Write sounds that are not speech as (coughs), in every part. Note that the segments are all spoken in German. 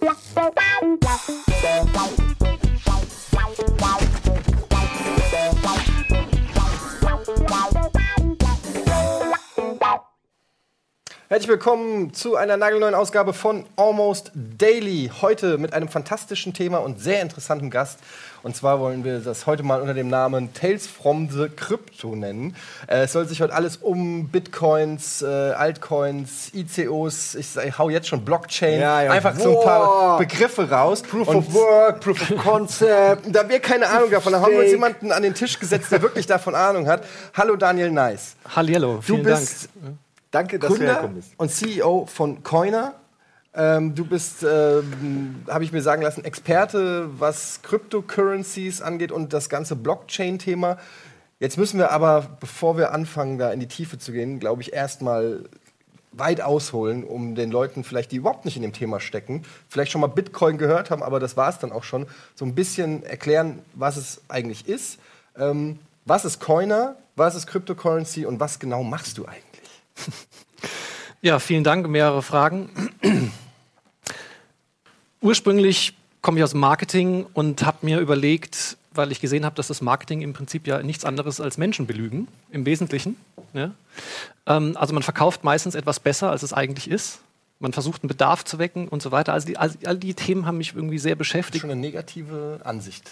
Lắc, lắc, lắc, lắc, lắc, lắc. Herzlich willkommen zu einer nagelneuen Ausgabe von Almost Daily. Heute mit einem fantastischen Thema und sehr interessantem Gast. Und zwar wollen wir das heute mal unter dem Namen Tales from the Crypto nennen. Äh, es soll sich heute alles um Bitcoins, äh, Altcoins, ICOs, ich, ich hau jetzt schon Blockchain, Ja, ja. einfach so ein paar Begriffe raus. Proof Und of Work, Proof of Concept. (laughs) da wir keine Ahnung davon haben, haben wir uns jemanden an den Tisch gesetzt, der wirklich davon Ahnung hat. Hallo Daniel Nice. Hallihallo, Du vielen bist Danke, dass du Gründer hergekommen bist. und CEO von Coiner. Ähm, du bist, ähm, habe ich mir sagen lassen, Experte, was Cryptocurrencies angeht und das ganze Blockchain-Thema. Jetzt müssen wir aber, bevor wir anfangen, da in die Tiefe zu gehen, glaube ich, erstmal weit ausholen, um den Leuten vielleicht, die überhaupt nicht in dem Thema stecken, vielleicht schon mal Bitcoin gehört haben, aber das war es dann auch schon, so ein bisschen erklären, was es eigentlich ist. Ähm, was ist Coiner? Was ist Cryptocurrency und was genau machst du eigentlich? (laughs) Ja, vielen Dank. Mehrere Fragen. Ursprünglich komme ich aus Marketing und habe mir überlegt, weil ich gesehen habe, dass das Marketing im Prinzip ja nichts anderes als Menschen belügen, im Wesentlichen. Ja? Ähm, also man verkauft meistens etwas besser, als es eigentlich ist. Man versucht einen Bedarf zu wecken und so weiter. Also die, all, all die Themen haben mich irgendwie sehr Das ist beschäftigt. schon eine negative Ansicht.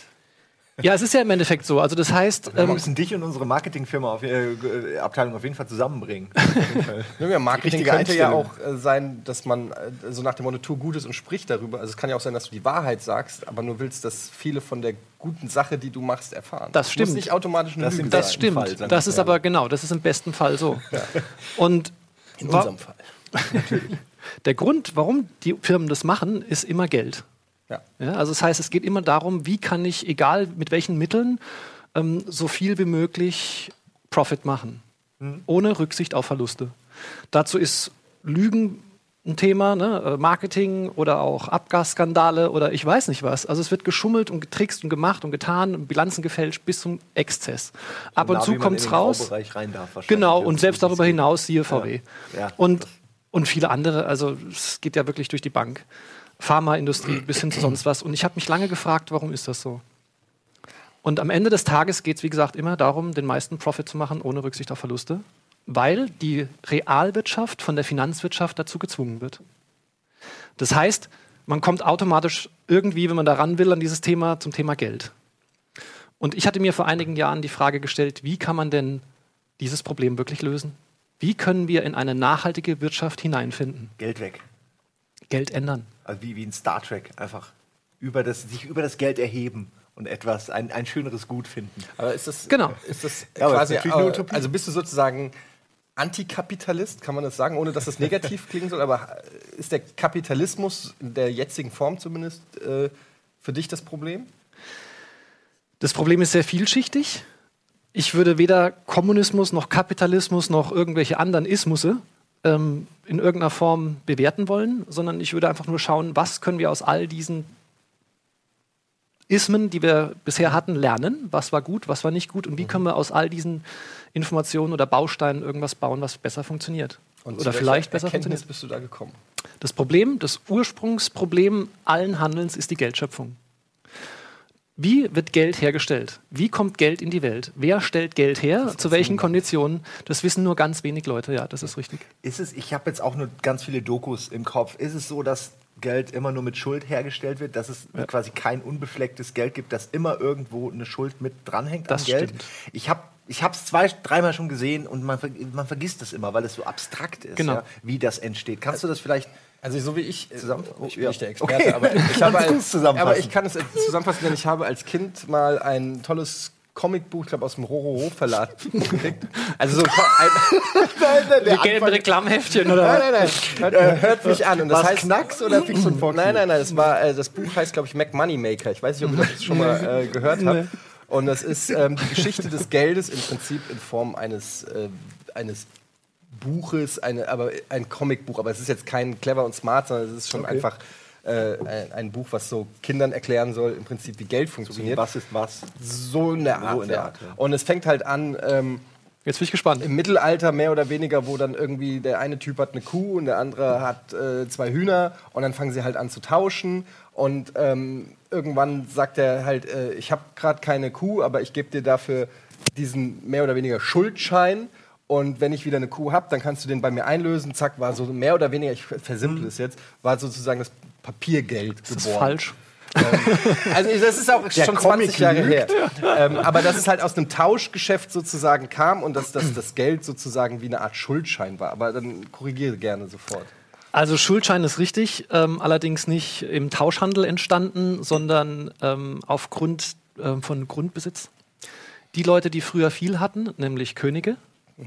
Ja, es ist ja im Endeffekt so. Also das heißt, Wir ähm, müssen dich und unsere Marketingfirma auf, äh, Abteilung auf jeden Fall zusammenbringen. (laughs) Ja, Marketing könnte ja auch äh, sein, dass man äh, so nach dem Motto tu Gutes und sprich darüber. Also es kann ja auch sein, dass du die Wahrheit sagst, aber nur willst, dass viele von der guten Sache, die du machst, erfahren. Das stimmt. Muss nicht automatisch eine Das Lüge das stimmt. Fall, das ist aber genau, das ist im besten Fall so. (laughs) Und In unserem Fall. (laughs) Der Grund, warum die Firmen das machen, ist immer Geld. Ja. Ja, also das heißt, es geht immer darum, wie kann ich, egal mit welchen Mitteln, ähm, so viel wie möglich Profit machen, ohne Rücksicht auf Verluste. Dazu ist Lügen ein Thema, ne? äh, Marketing oder auch Abgasskandale oder ich weiß nicht was. Also es wird geschummelt und getrickst und gemacht und getan, und Bilanzen gefälscht bis zum Exzess. Ab und Nah, zu wie man kommt es raus. Darf. Genau, Ja, und selbst darüber hinaus siehe VW. Ja, und, und viele andere, also es geht ja wirklich durch die Bank. Pharmaindustrie bis hin zu sonst was. Und ich habe mich lange gefragt, warum ist das so? Und am Ende des Tages geht es, wie gesagt, immer darum, den meisten Profit zu machen, ohne Rücksicht auf Verluste, weil die Realwirtschaft von der Finanzwirtschaft dazu gezwungen wird. Das heißt, man kommt automatisch irgendwie, wenn man daran will, an dieses Thema zum Thema Geld. Und ich hatte mir vor einigen Jahren die Frage gestellt, wie kann man denn dieses Problem wirklich lösen? Wie können wir in eine nachhaltige Wirtschaft hineinfinden? Geld weg. Geld ändern. Also wie, wie in Star Trek. Einfach über das, sich über das Geld erheben und etwas, ein, ein schöneres Gut finden. Aber ist das, Genau. ist das Ja, quasi, ist natürlich eine Utopie. also bist du sozusagen Antikapitalist, kann man das sagen, ohne dass das negativ (laughs) klingen soll, aber ist der Kapitalismus in der jetzigen Form zumindest äh, für dich das Problem? Das Problem ist sehr vielschichtig. Ich würde weder Kommunismus noch Kapitalismus noch irgendwelche anderen Ismusse ähm, in irgendeiner Form bewerten wollen, sondern ich würde einfach nur schauen, was können wir aus all diesen Ismen, die wir bisher hatten, lernen. Was war gut, was war nicht gut und wie können wir aus all diesen Informationen oder Bausteinen irgendwas bauen, was besser funktioniert. Und oder vielleicht besser Erkenntnis funktioniert. bist du da gekommen? Das Problem, das Ursprungsproblem allen Handelns ist die Geldschöpfung. Wie wird Geld hergestellt? Wie kommt Geld in die Welt? Wer stellt Geld her? Zu welchen Konditionen? Das wissen nur ganz wenig Leute. Ja, das ist richtig. Ist es, ich habe jetzt auch nur ganz viele Dokus im Kopf. Ist es so, dass Geld immer nur mit Schuld hergestellt wird, dass es quasi kein unbeflecktes Geld gibt, dass immer irgendwo eine Schuld mit dranhängt Das an Geld? stimmt. Ich habe ich es zwei, dreimal schon gesehen und man, man vergisst es immer, weil es so abstrakt ist, Genau. ja, wie das entsteht. Kannst du das vielleicht Also so wie ich, äh, Zusammen- ich bin ja. nicht der Experte, Okay. aber ich (laughs) habe als, zusammenfassen? aber ich kann es äh, zusammenfassen, denn ich habe als Kind mal ein tolles Comicbuch, ich glaube aus dem Roro Verlag (laughs) gekriegt. Also so ein, (laughs) Die gelben Reklamheftchen oder Nein, nein, nein. Hört, hört mich an. Und das War's heißt Knacks oder Fix und Foxy? Nein, nein, nein. Das, war, äh, das Buch heißt, glaube ich, Mac Money Maker. Ich weiß nicht, ob ihr das schon mal äh, gehört habt. Und das ist ähm, die Geschichte des Geldes im Prinzip in Form eines, äh, eines Buches, eine, aber ein Comicbuch. Aber es ist jetzt kein clever und smart, sondern es ist schon einfach äh, ein, ein Buch, was so Kindern erklären soll, im Prinzip, wie Geld funktioniert. was ist was? So in der Art. der ja. Art, ja. Und es fängt halt an, ähm, Jetzt bin ich gespannt. Im Mittelalter mehr oder weniger, wo dann irgendwie der eine Typ hat eine Kuh und der andere hat äh, zwei Hühner und dann fangen sie halt an zu tauschen und ähm, irgendwann sagt er halt, äh, ich habe gerade keine Kuh, aber ich gebe dir dafür diesen mehr oder weniger Schuldschein und wenn ich wieder eine Kuh habe, dann kannst du den bei mir einlösen. Zack, war so mehr oder weniger, ich versimple es jetzt, war sozusagen das Papiergeld Das ist geboren. falsch. Also das ist auch (laughs) schon Comic 20 Jahre her. Ähm, aber dass es halt aus einem Tauschgeschäft sozusagen kam und dass, dass das Geld sozusagen wie eine Art Schuldschein war. Aber dann korrigiere gerne sofort. Also Schuldschein ist richtig, ähm, allerdings nicht im Tauschhandel entstanden, sondern ähm, aufgrund ähm, von Grundbesitz. Die Leute, die früher viel hatten, nämlich Könige,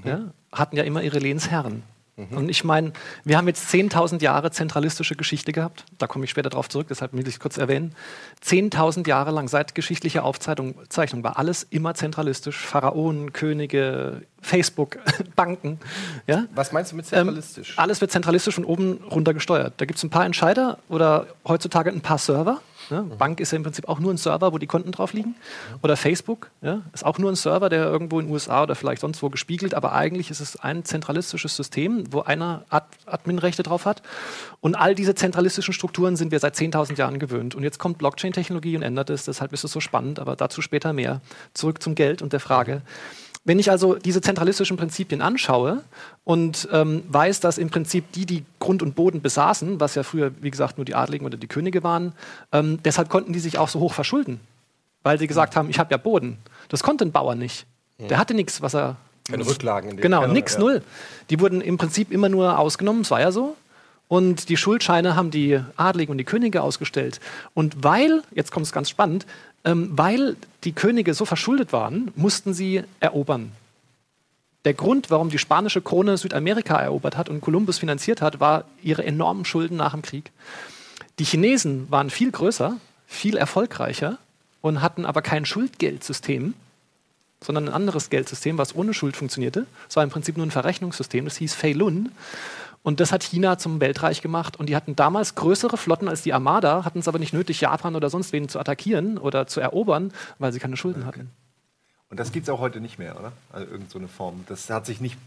ja, hatten ja immer ihre Lehnsherren. Und ich meine, wir haben jetzt 10.000 Jahre zentralistische Geschichte gehabt. Da komme ich später drauf zurück, deshalb will ich es kurz erwähnen. 10.000 Jahre lang seit geschichtlicher Aufzeichnung Zeichnung war alles immer zentralistisch. Pharaonen, Könige, Facebook, (laughs) Banken. Ja? Was meinst du mit Ähm, zentralistisch? alles wird zentralistisch von oben runter gesteuert. Da gibt es ein paar Entscheider oder heutzutage ein paar Server. Ne? Bank ist ja im Prinzip auch nur ein Server, wo die Konten drauf liegen. Oder Facebook ja? ist auch nur ein Server, der irgendwo in den USA oder vielleicht sonst wo gespiegelt. Aber eigentlich ist es ein zentralistisches System, wo einer Ad Adminrechte drauf hat. Und all diese zentralistischen Strukturen sind wir seit 10.000 Jahren gewöhnt. Und jetzt kommt Blockchain-Technologie und ändert es. Deshalb ist es so spannend, aber dazu später mehr. Zurück zum Geld und der Frage. Wenn ich also diese zentralistischen Prinzipien anschaue und ähm, weiß, dass im Prinzip die, die Grund und Boden besaßen, was ja früher, wie gesagt, nur die Adligen oder die Könige waren, ähm, deshalb konnten die sich auch so hoch verschulden. Weil sie gesagt haben, ich habe ja Boden. Das konnte ein Bauer nicht. Der hatte nichts, was er. Keine Rücklagen in dem Genau, nix, Ja. null. Die wurden im Prinzip immer nur ausgenommen, es war ja so. Und die Schuldscheine haben die Adligen und die Könige ausgestellt. Und weil, jetzt kommt es ganz spannend, ähm, weil die Könige so verschuldet waren, mussten sie erobern. Der Grund, warum die spanische Krone Südamerika erobert hat und Kolumbus finanziert hat, war ihre enormen Schulden nach dem Krieg. Die Chinesen waren viel größer, viel erfolgreicher und hatten aber kein Schuldgeldsystem, sondern ein anderes Geldsystem, was ohne Schuld funktionierte. Es war im Prinzip nur ein Verrechnungssystem, das hieß Fei Lun. Und das hat China zum Weltreich gemacht. Und die hatten damals größere Flotten als die Armada, hatten es aber nicht nötig, Japan oder sonst wen zu attackieren oder zu erobern, weil sie keine Schulden hatten. Und das gibt es auch heute nicht mehr, oder? Also irgend so eine Form. Das hat sich nicht.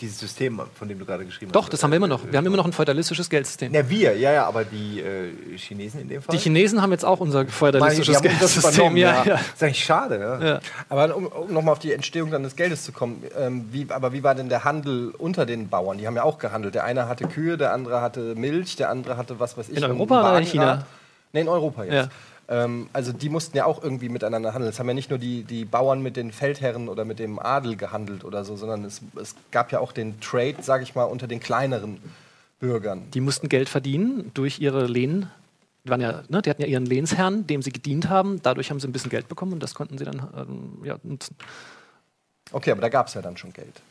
Dieses System, von dem du gerade geschrieben Doch, hast. das haben wir immer noch. Wir haben immer noch ein feudalistisches Geldsystem. Na, wir, ja, ja, aber die äh, Chinesen in dem Fall. Die Chinesen haben jetzt auch unser Meine feudalistisches das Geldsystem. Ja, ja. Ist eigentlich schade, ja. Ja. Aber um, um nochmal auf die Entstehung dann des Geldes zu kommen, ähm, wie, aber wie war denn der Handel unter den Bauern? Die haben ja auch gehandelt. Der eine hatte Kühe, der andere hatte Milch, der andere hatte was weiß ich. In Europa oder in. China? Nee, in Europa jetzt. Ja. Ähm, also die mussten ja auch irgendwie miteinander handeln. Es haben ja nicht nur die, die Bauern mit den Feldherren oder mit dem Adel gehandelt oder so, sondern es, es gab ja auch den Trade, sage ich mal, unter den kleineren Bürgern. Die mussten Geld verdienen durch ihre Lehn. Die, waren ja, ne, die hatten ja ihren Lehnsherrn, dem sie gedient haben. Dadurch haben sie ein bisschen Geld bekommen und das konnten sie dann ähm, ja, nutzen. Okay, aber da gab es ja dann schon Geld.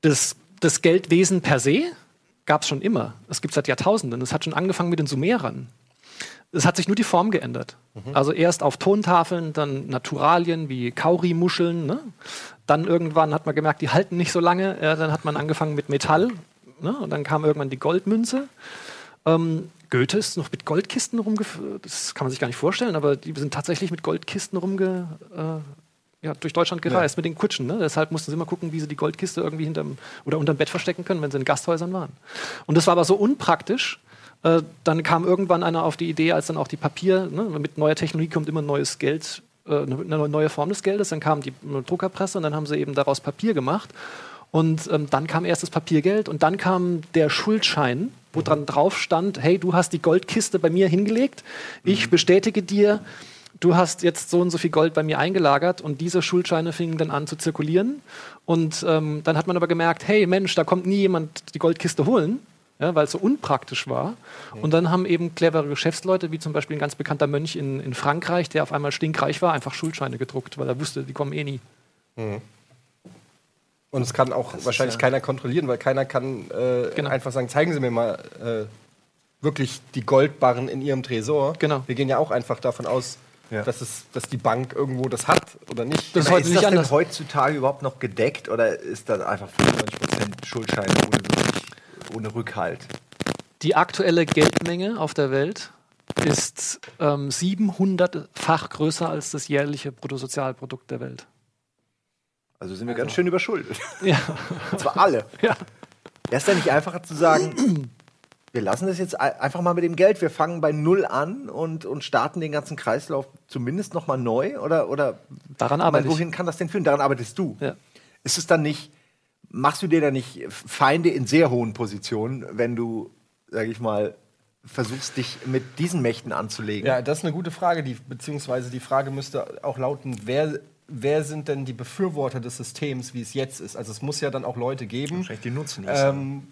Das, das Geldwesen per se gab es schon immer. Es gibt seit Jahrtausenden. Es hat schon angefangen mit den Sumerern. Es hat sich nur die Form geändert. Also erst auf Tontafeln, dann Naturalien wie Kaurimuscheln. Ne? Dann irgendwann hat man gemerkt, die halten nicht so lange. Ja, dann hat man angefangen mit Metall. Ne? Und dann kam irgendwann die Goldmünze. Ähm, Goethe ist noch mit Goldkisten rumgeführt. Das kann man sich gar nicht vorstellen, aber die sind tatsächlich mit Goldkisten rumge äh, ja, durch Deutschland gereist mit den Kutschen. Ne? Deshalb mussten sie immer gucken, wie sie die Goldkiste irgendwie hinterm oder unterm Bett verstecken können, wenn sie in Gasthäusern waren. Und das war aber so unpraktisch. Äh, dann kam irgendwann einer auf die Idee, als dann auch die Papier, ne, mit neuer Technologie kommt immer neues Geld, äh, eine neue Form des Geldes. Dann kam die äh, Druckerpresse und dann haben sie eben daraus Papier gemacht. Und ähm, dann kam erst das Papiergeld und dann kam der Schuldschein, wo dran drauf stand, hey, du hast die Goldkiste bei mir hingelegt, ich bestätige dir, du hast jetzt so und so viel Gold bei mir eingelagert und diese Schuldscheine fingen dann an zu zirkulieren. Und ähm, dann hat man aber gemerkt, hey Mensch, da kommt nie jemand die Goldkiste holen, ja, weil es so unpraktisch war. Und dann haben eben clevere Geschäftsleute, wie zum Beispiel ein ganz bekannter Mönch in, in Frankreich, der auf einmal stinkreich war, einfach Schuldscheine gedruckt, weil er wusste, die kommen eh nie. Und es kann auch wahrscheinlich keiner kontrollieren, weil keiner kann äh, Genau. einfach sagen, zeigen Sie mir mal äh, wirklich die Goldbarren in Ihrem Tresor. Genau. Wir gehen ja auch einfach davon aus, Ja. dass, es, dass die Bank irgendwo das hat oder nicht. Das ist heute ist nicht das anders. denn heutzutage überhaupt noch gedeckt oder ist das einfach 95% Schuldschein ohne, ohne Rückhalt? Die aktuelle Geldmenge auf der Welt ist ähm, 700-fach größer als das jährliche Bruttosozialprodukt der Welt. Also sind wir ganz schön überschuldet. (laughs) Ja. Und zwar alle. ja. Wäre es denn nicht einfacher zu sagen, (clears throat) wir lassen das jetzt ei- einfach mal mit dem Geld, wir fangen bei Null an und, und starten den ganzen Kreislauf zumindest nochmal neu? Oder, oder Daran arbeite meine, ich. wohin kann das denn führen? Daran arbeitest du. Ja. Ist es dann nicht, machst du dir da nicht Feinde in sehr hohen Positionen, wenn du, sag ich mal, versuchst, dich mit diesen Mächten anzulegen? Ja, das ist eine gute Frage, die, beziehungsweise die Frage müsste auch lauten, wer, wer sind denn die Befürworter des Systems, wie es jetzt ist? Also es muss ja dann auch Leute geben, Wahrscheinlich die nutzen ähm,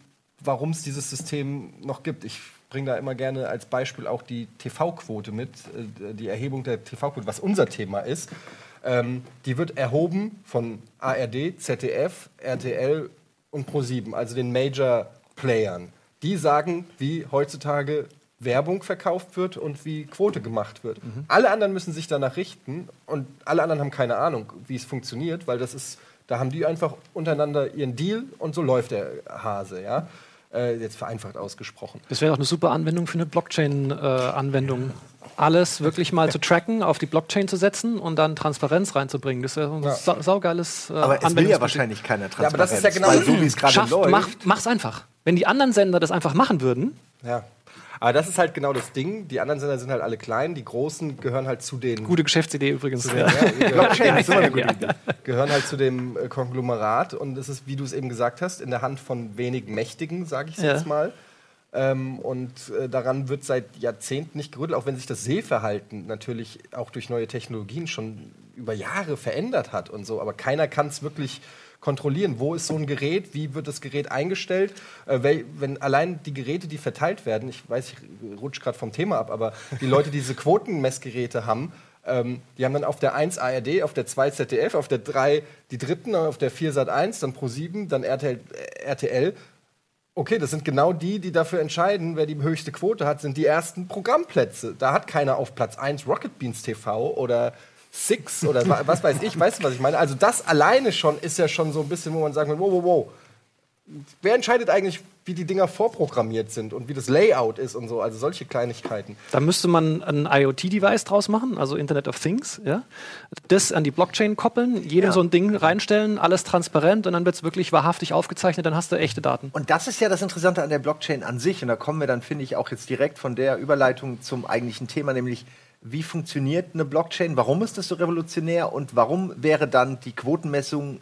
warum es dieses System noch gibt. Ich bringe da immer gerne als Beispiel auch die TV-Quote mit, äh, die Erhebung der TV-Quote, was unser Thema ist. Ähm, die wird erhoben von ARD, ZDF, RTL und ProSieben, also den Major-Playern. Die sagen, wie heutzutage Werbung verkauft wird und wie Quote gemacht wird. Alle anderen müssen sich danach richten und alle anderen haben keine Ahnung, wie es funktioniert, weil das ist, da haben die einfach untereinander ihren Deal und so läuft der Hase, ja. Äh, jetzt vereinfacht ausgesprochen. Das wäre auch eine super Anwendung für eine Blockchain-Anwendung. Alles wirklich mal zu tracken, auf die Blockchain zu setzen und dann Transparenz reinzubringen. Das wäre ein Ja. sau saugeiles äh, aber es will ja wahrscheinlich keiner Transparenz. Ja, aber das ist ja genau- weil so wie es gerade läuft. mach, mach's einfach. Wenn die anderen Sender das einfach machen würden, Ja. Aber das ist halt genau das Ding. Die anderen Sender sind halt alle klein, die großen gehören halt zu den gute Geschäftsidee übrigens. Ja. Ja, gehören, Blockchain ist immer eine (laughs) gute Ja. gehören halt zu dem äh, Konglomerat und es ist, wie du es eben gesagt hast, in der Hand von wenigen Mächtigen, sage ich Ja. jetzt mal. Ähm, und äh, daran wird seit Jahrzehnten nicht gerüttelt, auch wenn sich das Sehverhalten natürlich auch durch neue Technologien schon über Jahre verändert hat und so. Aber keiner kann es wirklich kontrollieren. Wo ist so ein Gerät? Wie wird das Gerät eingestellt? Äh, wenn allein die Geräte, die verteilt werden, ich weiß, ich rutsche gerade vom Thema ab, aber die Leute, die diese Quotenmessgeräte haben, ähm, die haben dann auf der 1 ARD, auf der 2 ZDF, auf der 3 die dritten, auf der 4 Sat 1, dann Pro 7, dann RTL, RTL. Okay, das sind genau die, die dafür entscheiden, wer die höchste Quote hat, sind die ersten Programmplätze. Da hat keiner auf Platz 1 Rocket Beans TV oder Six oder wa- was weiß ich, weißt du, was ich meine? Also das alleine schon ist ja schon so ein bisschen, wo man sagen will, wow, wow, wow. Wer entscheidet eigentlich, wie die Dinger vorprogrammiert sind und wie das Layout ist und so? Also solche Kleinigkeiten. Da müsste man ein IoT-Device draus machen, also Internet of Things, ja. Das an die Blockchain koppeln, jedem Ja. so ein Ding reinstellen, alles transparent und dann wird es wirklich wahrhaftig aufgezeichnet, dann hast du echte Daten. Und das ist ja das Interessante an der Blockchain an sich. Und da kommen wir dann, finde ich, auch jetzt direkt von der Überleitung zum eigentlichen Thema, nämlich wie funktioniert eine Blockchain? Warum ist das so revolutionär? Und warum wäre dann die Quotenmessung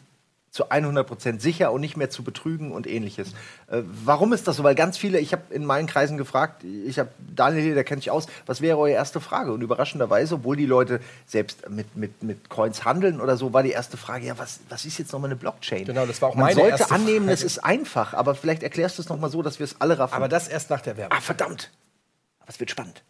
zu 100% sicher und nicht mehr zu betrügen und ähnliches. Äh, warum ist das so? Weil ganz viele, ich habe in meinen Kreisen gefragt, ich habe Daniel hier, der kennt sich aus, was wäre eure erste Frage? Und überraschenderweise, obwohl die Leute selbst mit, mit, mit Coins handeln oder so, war die erste Frage, ja, was, was ist jetzt nochmal eine Blockchain? Genau, das war auch Man meine sollte erste annehmen, Frage. es ist einfach, aber vielleicht erklärst du es nochmal so, dass wir es alle raffen. Aber das erst nach der Werbung. ah, verdammt. Aber es wird spannend.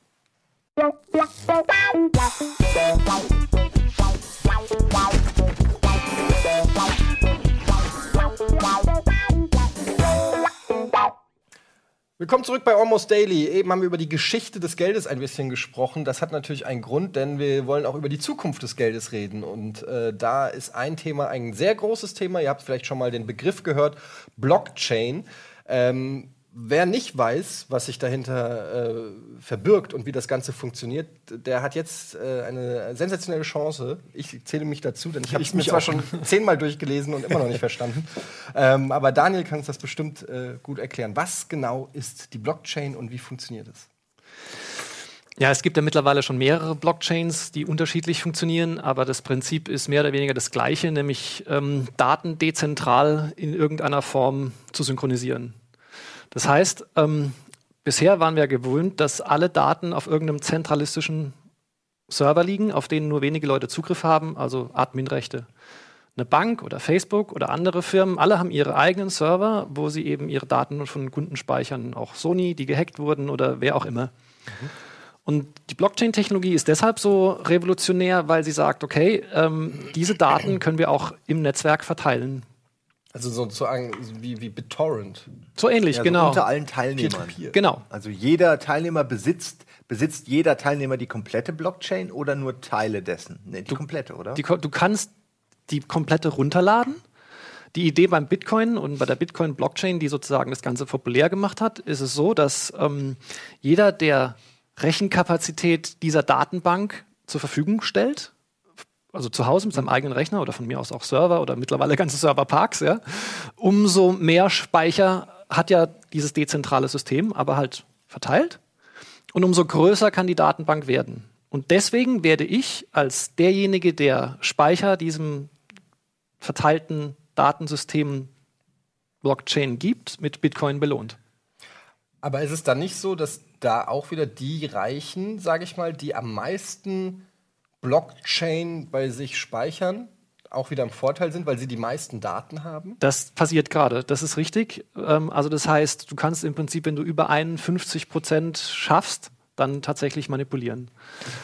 Willkommen zurück bei Almost Daily. Eben haben wir über die Geschichte des Geldes ein bisschen gesprochen. Das hat natürlich einen Grund, denn wir wollen auch über die Zukunft des Geldes reden. Und äh, da ist ein Thema ein sehr großes Thema. Ihr habt vielleicht schon mal den Begriff gehört: Blockchain. Ähm, wer nicht weiß, was sich dahinter äh, verbirgt und wie das Ganze funktioniert, der hat jetzt äh, eine sensationelle Chance. Ich zähle mich dazu, denn ich habe es mir mich zwar auch. schon zehnmal durchgelesen und immer noch nicht verstanden. (laughs) Ähm, aber Daniel kann uns das bestimmt äh, gut erklären. Was genau ist die Blockchain und wie funktioniert es? Ja, es gibt ja mittlerweile schon mehrere Blockchains, die unterschiedlich funktionieren, aber das Prinzip ist mehr oder weniger das gleiche, nämlich ähm, Daten dezentral in irgendeiner Form zu synchronisieren. Das heißt, ähm, bisher waren wir gewöhnt, dass alle Daten auf irgendeinem zentralistischen Server liegen, auf denen nur wenige Leute Zugriff haben, also Adminrechte. Eine Bank oder Facebook oder andere Firmen, alle haben ihre eigenen Server, wo sie eben ihre Daten von Kunden speichern. Auch Sony, die gehackt wurden oder wer auch immer. Und die Blockchain-Technologie ist deshalb so revolutionär, weil sie sagt, okay, ähm, diese Daten können wir auch im Netzwerk verteilen. Also sozusagen wie, wie BitTorrent. So ähnlich, Ja, so genau. unter allen Teilnehmern. Peer-to-peer. Genau. Also jeder Teilnehmer besitzt, besitzt jeder Teilnehmer die komplette Blockchain oder nur Teile dessen? Nee, die komplette, oder? Die, du kannst die komplette runterladen. Die Idee beim Bitcoin und bei der Bitcoin-Blockchain, die sozusagen das Ganze populär gemacht hat, ist es so, dass ähm, jeder, der Rechenkapazität dieser Datenbank zur Verfügung stellt, also zu Hause mit seinem eigenen Rechner oder von mir aus auch Server oder mittlerweile ganze Serverparks, ja, umso mehr Speicher hat ja dieses dezentrale System, aber halt verteilt. Und umso größer kann die Datenbank werden. Und deswegen werde ich als derjenige, der Speicher diesem verteilten Datensystem Blockchain gibt, mit Bitcoin belohnt. Aber ist es dann nicht so, dass da auch wieder die Reichen, sage ich mal, die am meisten Blockchain bei sich speichern, auch wieder im Vorteil sind, weil sie die meisten Daten haben? Das passiert gerade, das ist richtig. Ähm, also das heißt, du kannst im Prinzip, wenn du über 51 Prozent schaffst, dann tatsächlich manipulieren.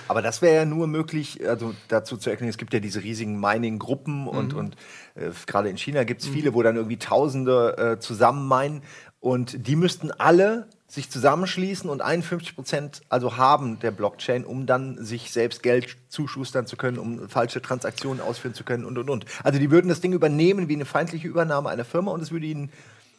Aber das wäre ja nur möglich, also dazu zu erklären, es gibt ja diese riesigen Mining-Gruppen und, mhm. und äh, gerade in China gibt es viele, mhm. wo dann irgendwie Tausende äh, zusammen meinen und die müssten alle sich zusammenschließen und 51 Prozent also haben der Blockchain, um dann sich selbst Geld zuschustern zu können, um falsche Transaktionen ausführen zu können und und und. Also die würden das Ding übernehmen wie eine feindliche Übernahme einer Firma und es würde ihnen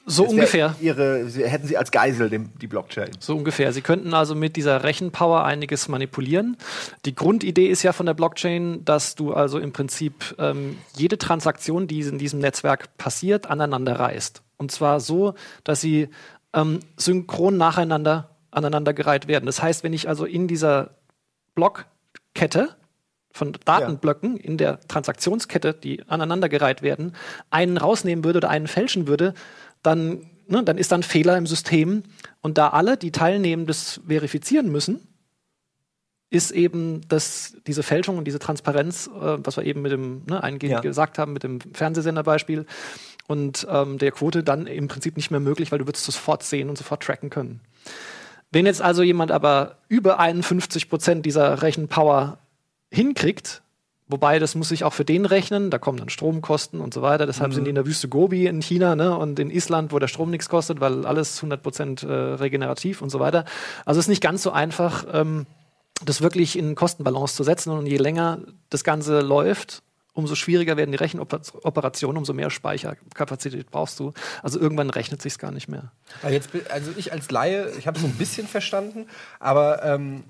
so ungefähr. Ihre, hätten sie als Geisel den, die Blockchain. So ungefähr. Sie könnten also mit dieser Rechenpower einiges manipulieren. Die Grundidee ist ja von der Blockchain, dass du also im Prinzip ähm, jede Transaktion, die in diesem Netzwerk passiert, aneinander reißt. Und zwar so, dass sie ähm, synchron nacheinander aneinandergereiht werden. Das heißt, wenn ich also in dieser Blockkette von Datenblöcken ja. in der Transaktionskette, die aneinandergereiht werden, einen rausnehmen würde oder einen fälschen würde, dann, ne, dann ist da ein Fehler im System. Und da alle, die teilnehmen, das verifizieren müssen, ist eben das, diese Fälschung und diese Transparenz, äh, was wir eben mit dem ne, eingehend ja. gesagt haben, mit dem Fernsehsenderbeispiel und ähm, der Quote dann im Prinzip nicht mehr möglich, weil du würdest sofort sehen und sofort tracken können. Wenn jetzt also jemand aber über 51 Prozent dieser Rechenpower hinkriegt, Wobei, das muss sich auch für den rechnen, da kommen dann Stromkosten und so weiter. Deshalb mhm. sind die in der Wüste Gobi in China ne, und in Island, wo der Strom nichts kostet, weil alles 100% äh, regenerativ und so weiter. Also es ist nicht ganz so einfach, ähm, das wirklich in Kostenbalance zu setzen. Und je länger das Ganze läuft, umso schwieriger werden die Rechenoperationen, umso mehr Speicherkapazität brauchst du. Also irgendwann rechnet sich gar nicht mehr. Jetzt, also ich als Laie, ich habe so ein bisschen verstanden, aber ähm,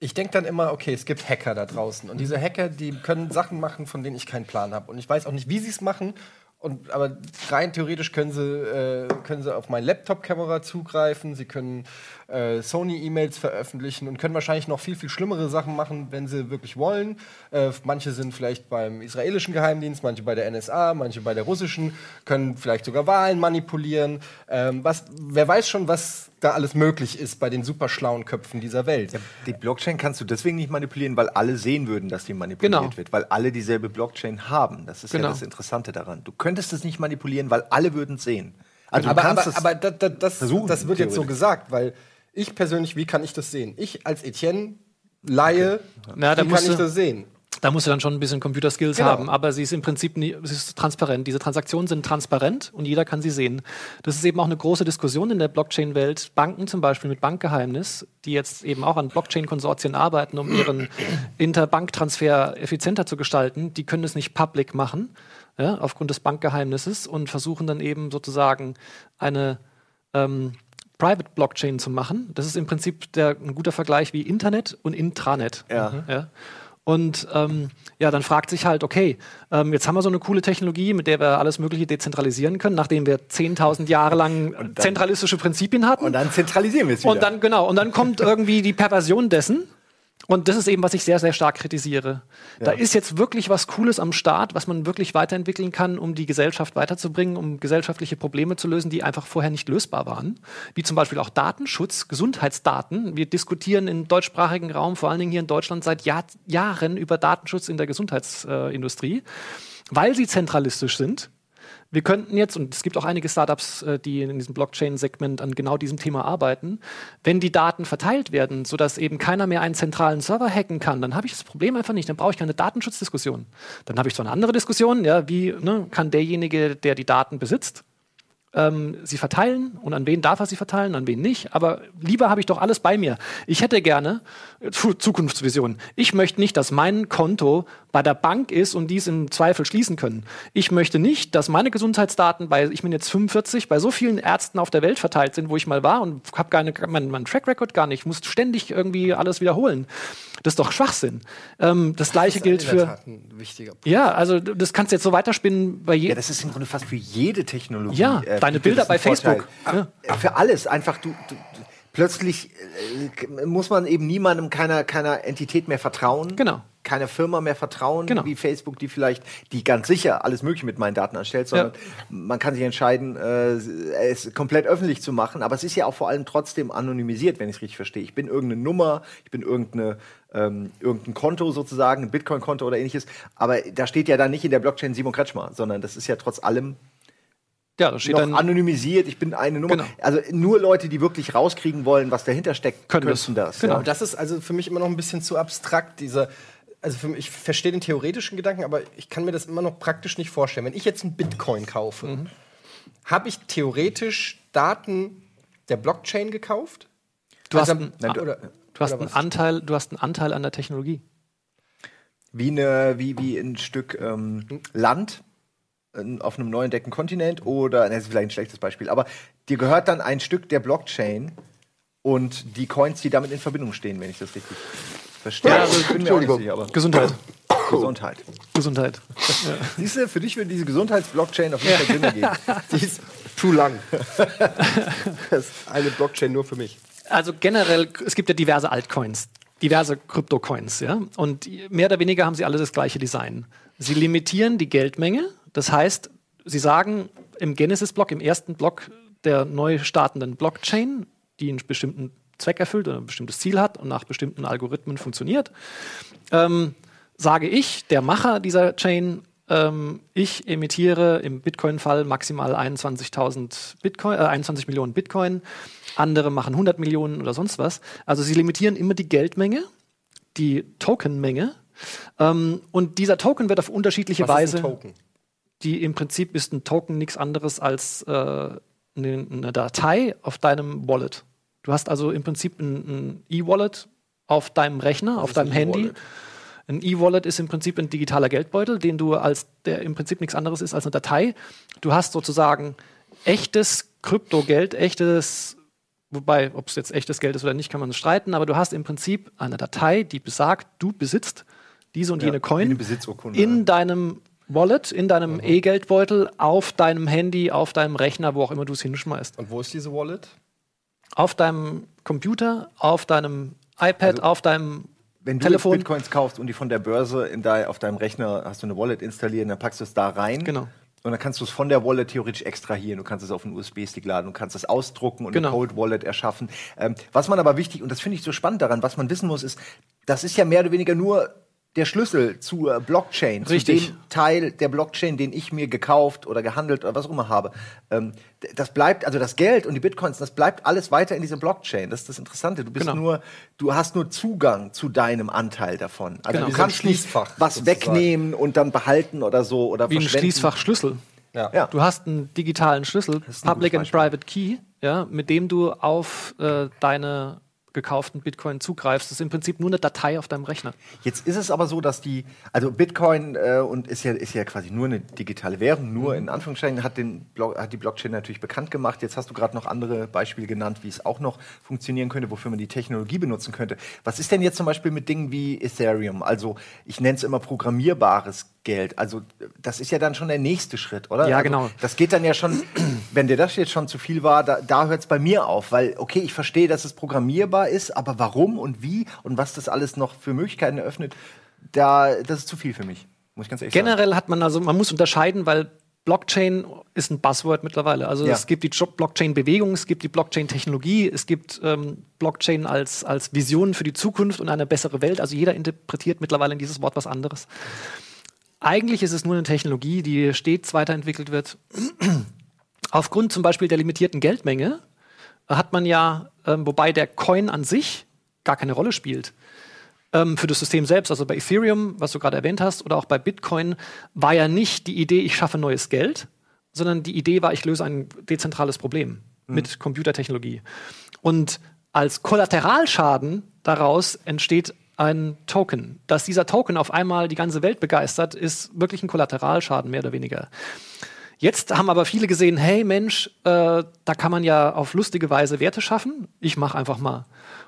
ich denke dann immer, okay, es gibt Hacker da draußen. Und diese Hacker, die können Sachen machen, von denen ich keinen Plan habe. Und ich weiß auch nicht, wie sie es machen. Und, aber rein theoretisch können sie, äh, können sie auf meine Laptop-Kamera zugreifen, sie können äh, Sony-E-Mails veröffentlichen und können wahrscheinlich noch viel, viel schlimmere Sachen machen, wenn sie wirklich wollen. Äh, manche sind vielleicht beim israelischen Geheimdienst, manche bei der NSA, manche bei der russischen, können vielleicht sogar Wahlen manipulieren. Ähm, was, wer weiß schon, was da alles möglich ist bei den super schlauen Köpfen dieser Welt. Ja, die Blockchain kannst du deswegen nicht manipulieren, weil alle sehen würden, dass die manipuliert genau. wird, weil alle dieselbe Blockchain haben. Das ist genau. ja das Interessante daran. Du könntest es nicht manipulieren, weil alle würden es sehen. Also aber, aber, aber da, da, das, das wird jetzt so gesagt, weil ich persönlich, wie kann ich das sehen? Ich als Etienne, Laie, okay. Na, wie kann ich das sehen? Da musst du dann schon ein bisschen Computerskills genau. haben, aber sie ist im Prinzip nie, sie ist transparent. Diese Transaktionen sind transparent und jeder kann sie sehen. Das ist eben auch eine große Diskussion in der Blockchain-Welt. Banken zum Beispiel mit Bankgeheimnis, die jetzt eben auch an Blockchain-Konsortien arbeiten, um ihren (clears throat) Interbanktransfer effizienter zu gestalten, die können es nicht public machen, ja, aufgrund des Bankgeheimnisses und versuchen dann eben sozusagen eine ähm, Private Blockchain zu machen. Das ist im Prinzip der, ein guter Vergleich wie Internet und Intranet. Ja. ja. Und ähm, ja, dann fragt sich halt, okay, ähm, jetzt haben wir so eine coole Technologie, mit der wir alles Mögliche dezentralisieren können, nachdem wir 10.000 Jahre lang dann, zentralistische Prinzipien hatten. Und dann zentralisieren wir es wieder. Und dann, genau, und dann kommt irgendwie die Perversion dessen. Und das ist eben, was ich sehr, sehr stark kritisiere. Ja. Da ist jetzt wirklich was Cooles am Start, was man wirklich weiterentwickeln kann, um die Gesellschaft weiterzubringen, um gesellschaftliche Probleme zu lösen, die einfach vorher nicht lösbar waren. Wie zum Beispiel auch Datenschutz, Gesundheitsdaten. Wir diskutieren im deutschsprachigen Raum, vor allen Dingen hier in Deutschland, seit Jahr Jahren über Datenschutz in der Gesundheitsindustrie, weil sie zentralistisch sind wir könnten jetzt, und es gibt auch einige Startups, äh, die in diesem Blockchain-Segment an genau diesem Thema arbeiten, wenn die Daten verteilt werden, sodass eben keiner mehr einen zentralen Server hacken kann, dann habe ich das Problem einfach nicht. Dann brauche ich keine Datenschutzdiskussion. Dann habe ich so eine andere Diskussion, ja, wie ne, kann derjenige, der die Daten besitzt, ähm, sie verteilen und an wen darf er sie verteilen, an wen nicht. Aber lieber habe ich doch alles bei mir. Ich hätte gerne äh, Zukunftsvision. Ich möchte nicht, dass mein Konto bei der Bank ist und dies im Zweifel schließen können. Ich möchte nicht, dass meine Gesundheitsdaten bei, ich bin jetzt 45, bei so vielen Ärzten auf der Welt verteilt sind, wo ich mal war und habe gar mein, mein Track Record gar nicht. Ich muss ständig irgendwie alles wiederholen. Das ist doch Schwachsinn. Ähm, das gleiche das gilt für. Ja, also das kannst du jetzt so weiterspinnen bei jedem. Ja, das ist im Grunde fast für jede Technologie. Ja, äh, deine Bilder bei Facebook. Ja. Für alles. Einfach du, du plötzlich äh, muss man eben niemandem keiner, keiner Entität mehr vertrauen. Genau. Keiner Firma mehr vertrauen, genau. wie Facebook, die vielleicht, die ganz sicher alles Mögliche mit meinen Daten anstellt, sondern ja. man kann sich entscheiden, äh, es komplett öffentlich zu machen. Aber es ist ja auch vor allem trotzdem anonymisiert, wenn ich es richtig verstehe. Ich bin irgendeine Nummer, ich bin irgendeine, ähm, irgendein Konto sozusagen, ein Bitcoin-Konto oder ähnliches. Aber da steht ja dann nicht in der Blockchain Simon Kretschmer, sondern das ist ja trotz allem ja, da steht noch dann anonymisiert, ich bin eine Nummer. Genau. Also nur Leute, die wirklich rauskriegen wollen, was dahinter steckt, können das. das genau. Ja. Das ist also für mich immer noch ein bisschen zu abstrakt, dieser also für mich, ich verstehe den theoretischen Gedanken, aber ich kann mir das immer noch praktisch nicht vorstellen. Wenn ich jetzt einen Bitcoin kaufe, mhm. habe ich theoretisch Daten der Blockchain gekauft? Du also, hast, einen, na, oder, du hast einen Anteil, du hast einen Anteil an der Technologie. Wie, eine, wie, wie ein Stück ähm, hm? Land auf einem neu entdeckten Kontinent oder, das ist vielleicht ein schlechtes Beispiel, aber dir gehört dann ein Stück der Blockchain und die Coins, die damit in Verbindung stehen, wenn ich das richtig verstehe. Ja, also, ich bin mir auch nicht sicher, aber Gesundheit. Gesundheit. Gesundheit. Ja. (laughs) Siehst du, für dich würde diese Gesundheitsblockchain auf jeden Fall Sinn ergeben. (laughs) Die ist zu lang. (laughs) das ist eine Blockchain nur für mich. Also generell, es gibt ja diverse Altcoins, diverse Kryptocoins, ja. Und mehr oder weniger haben sie alle das gleiche Design. Sie limitieren die Geldmenge das heißt, Sie sagen im Genesis-Block, im ersten Block der neu startenden Blockchain, die einen bestimmten Zweck erfüllt oder ein bestimmtes Ziel hat und nach bestimmten Algorithmen funktioniert, ähm, sage ich, der Macher dieser Chain, ähm, ich emittiere im Bitcoin-Fall maximal 21.000 Bitcoin, äh, 21 Millionen Bitcoin, andere machen 100 Millionen oder sonst was. Also sie limitieren immer die Geldmenge, die Tokenmenge. Ähm, und dieser Token wird auf unterschiedliche was Weise. Ist ein Token? Die im Prinzip ist ein Token nichts anderes als äh, eine, eine, Datei auf deinem Wallet. Du hast also im Prinzip ein, E-Wallet auf deinem Rechner, auf deinem Handy. Ein E-Wallet ist im Prinzip ein digitaler Geldbeutel, den du als der im Prinzip nichts anderes ist als eine Datei. Du hast sozusagen echtes Kryptogeld, echtes Wobei, ob es jetzt echtes Geld ist oder nicht, kann man streiten, aber du hast im Prinzip eine Datei, die besagt, du besitzt diese und ja, jene Coin in deinem Wallet in deinem mhm. E-Geldbeutel auf deinem Handy, auf deinem Rechner, wo auch immer du es hinschmeißt. Und wo ist diese Wallet? Auf deinem Computer, auf deinem iPad, also, auf deinem wenn Telefon. du Bitcoins kaufst und die von der Börse in de, auf deinem Rechner hast du eine Wallet installiert, dann packst du es da rein. Genau. Und dann kannst du es von der Wallet theoretisch extrahieren. Du kannst es auf einen USB-Stick laden, du kannst es ausdrucken und genau. eine Cold Wallet erschaffen. Ähm, was man aber wichtig, und das finde ich so spannend daran, was man wissen muss, ist, das ist ja mehr oder weniger nur der Schlüssel zur Blockchain, Richtig. zu dem Teil der Blockchain, den ich mir gekauft oder gehandelt oder was auch immer habe. Ähm, das bleibt, also das Geld und die Bitcoins, das bleibt alles weiter in dieser Blockchain. Das ist das Interessante. Du bist genau. nur, du hast nur Zugang zu deinem Anteil davon. Also genau. du kannst nicht was sozusagen. wegnehmen und dann behalten oder so oder Wie ein Schließfach Schlüssel. Ja. ja. Du hast einen digitalen Schlüssel, Public and Private Key, ja, mit dem du auf äh, deine gekauften Bitcoin zugreifst. Das ist im Prinzip nur eine Datei auf deinem Rechner. Jetzt ist es aber so, dass die, also Bitcoin äh, und ist ja, ist ja quasi nur eine digitale Währung, nur mhm. in Anführungsstrichen hat, den hat die Blockchain natürlich bekannt gemacht. Jetzt hast du gerade noch andere Beispiele genannt, wie es auch noch funktionieren könnte, wofür man die Technologie benutzen könnte. Was ist denn jetzt zum Beispiel mit Dingen wie Ethereum? Also ich nenne es immer programmierbares Geld. Also das ist ja dann schon der nächste Schritt, oder? Ja, also, genau. Das geht dann ja schon, (clears throat) wenn dir das jetzt schon zu viel war, da, da hört es bei mir auf, weil okay, ich verstehe, dass es programmierbar ist, aber warum und wie und was das alles noch für Möglichkeiten eröffnet, da das ist zu viel für mich. Muss ich ganz ehrlich Generell sagen. hat man also, man muss unterscheiden, weil Blockchain ist ein Buzzword mittlerweile. Also ja. es gibt die Blockchain-Bewegung, es gibt die Blockchain-Technologie, es gibt ähm, Blockchain als, als Vision für die Zukunft und eine bessere Welt. Also jeder interpretiert mittlerweile in dieses Wort was anderes. Eigentlich ist es nur eine Technologie, die stets weiterentwickelt wird. (clears throat) Aufgrund zum Beispiel der limitierten Geldmenge hat man ja, ähm, wobei der Coin an sich gar keine Rolle spielt, ähm, für das System selbst, also bei Ethereum, was du gerade erwähnt hast, oder auch bei Bitcoin, war ja nicht die Idee, ich schaffe neues Geld, sondern die Idee war, ich löse ein dezentrales Problem mit Computertechnologie. Und als Kollateralschaden daraus entsteht ein Token. Dass dieser Token auf einmal die ganze Welt begeistert, ist wirklich ein Kollateralschaden, mehr oder weniger. Jetzt haben aber viele gesehen, hey Mensch, äh, da kann man ja auf lustige Weise Werte schaffen. Ich mache einfach mal.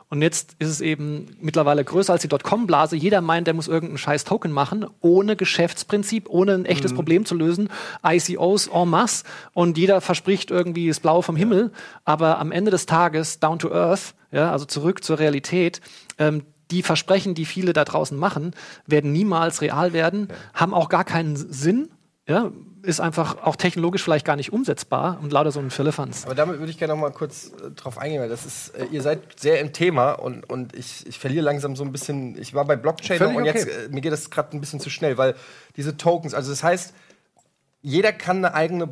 Und jetzt ist es eben mittlerweile größer als die Dotcom-Blase. Jeder meint, der muss irgendeinen scheiß Token machen, ohne Geschäftsprinzip, ohne ein echtes Problem zu lösen. ICOs en masse. Und jeder verspricht irgendwie das Blaue vom Himmel. Aber am Ende des Tages, down to earth, ja, also zurück zur Realität, ähm, die Versprechen, die viele da draußen machen, werden niemals real werden, haben auch gar keinen Sinn. Ja, ist einfach auch technologisch vielleicht gar nicht umsetzbar und lauter so ein Firlefanz. Aber damit würde ich gerne noch mal kurz äh, drauf eingehen, weil das ist, äh, ihr seid sehr im Thema und, und ich, ich verliere langsam so ein bisschen. Ich war bei Blockchain Völlig und jetzt, okay. äh, mir geht das gerade ein bisschen zu schnell, weil diese Tokens, also das heißt, jeder kann eine eigene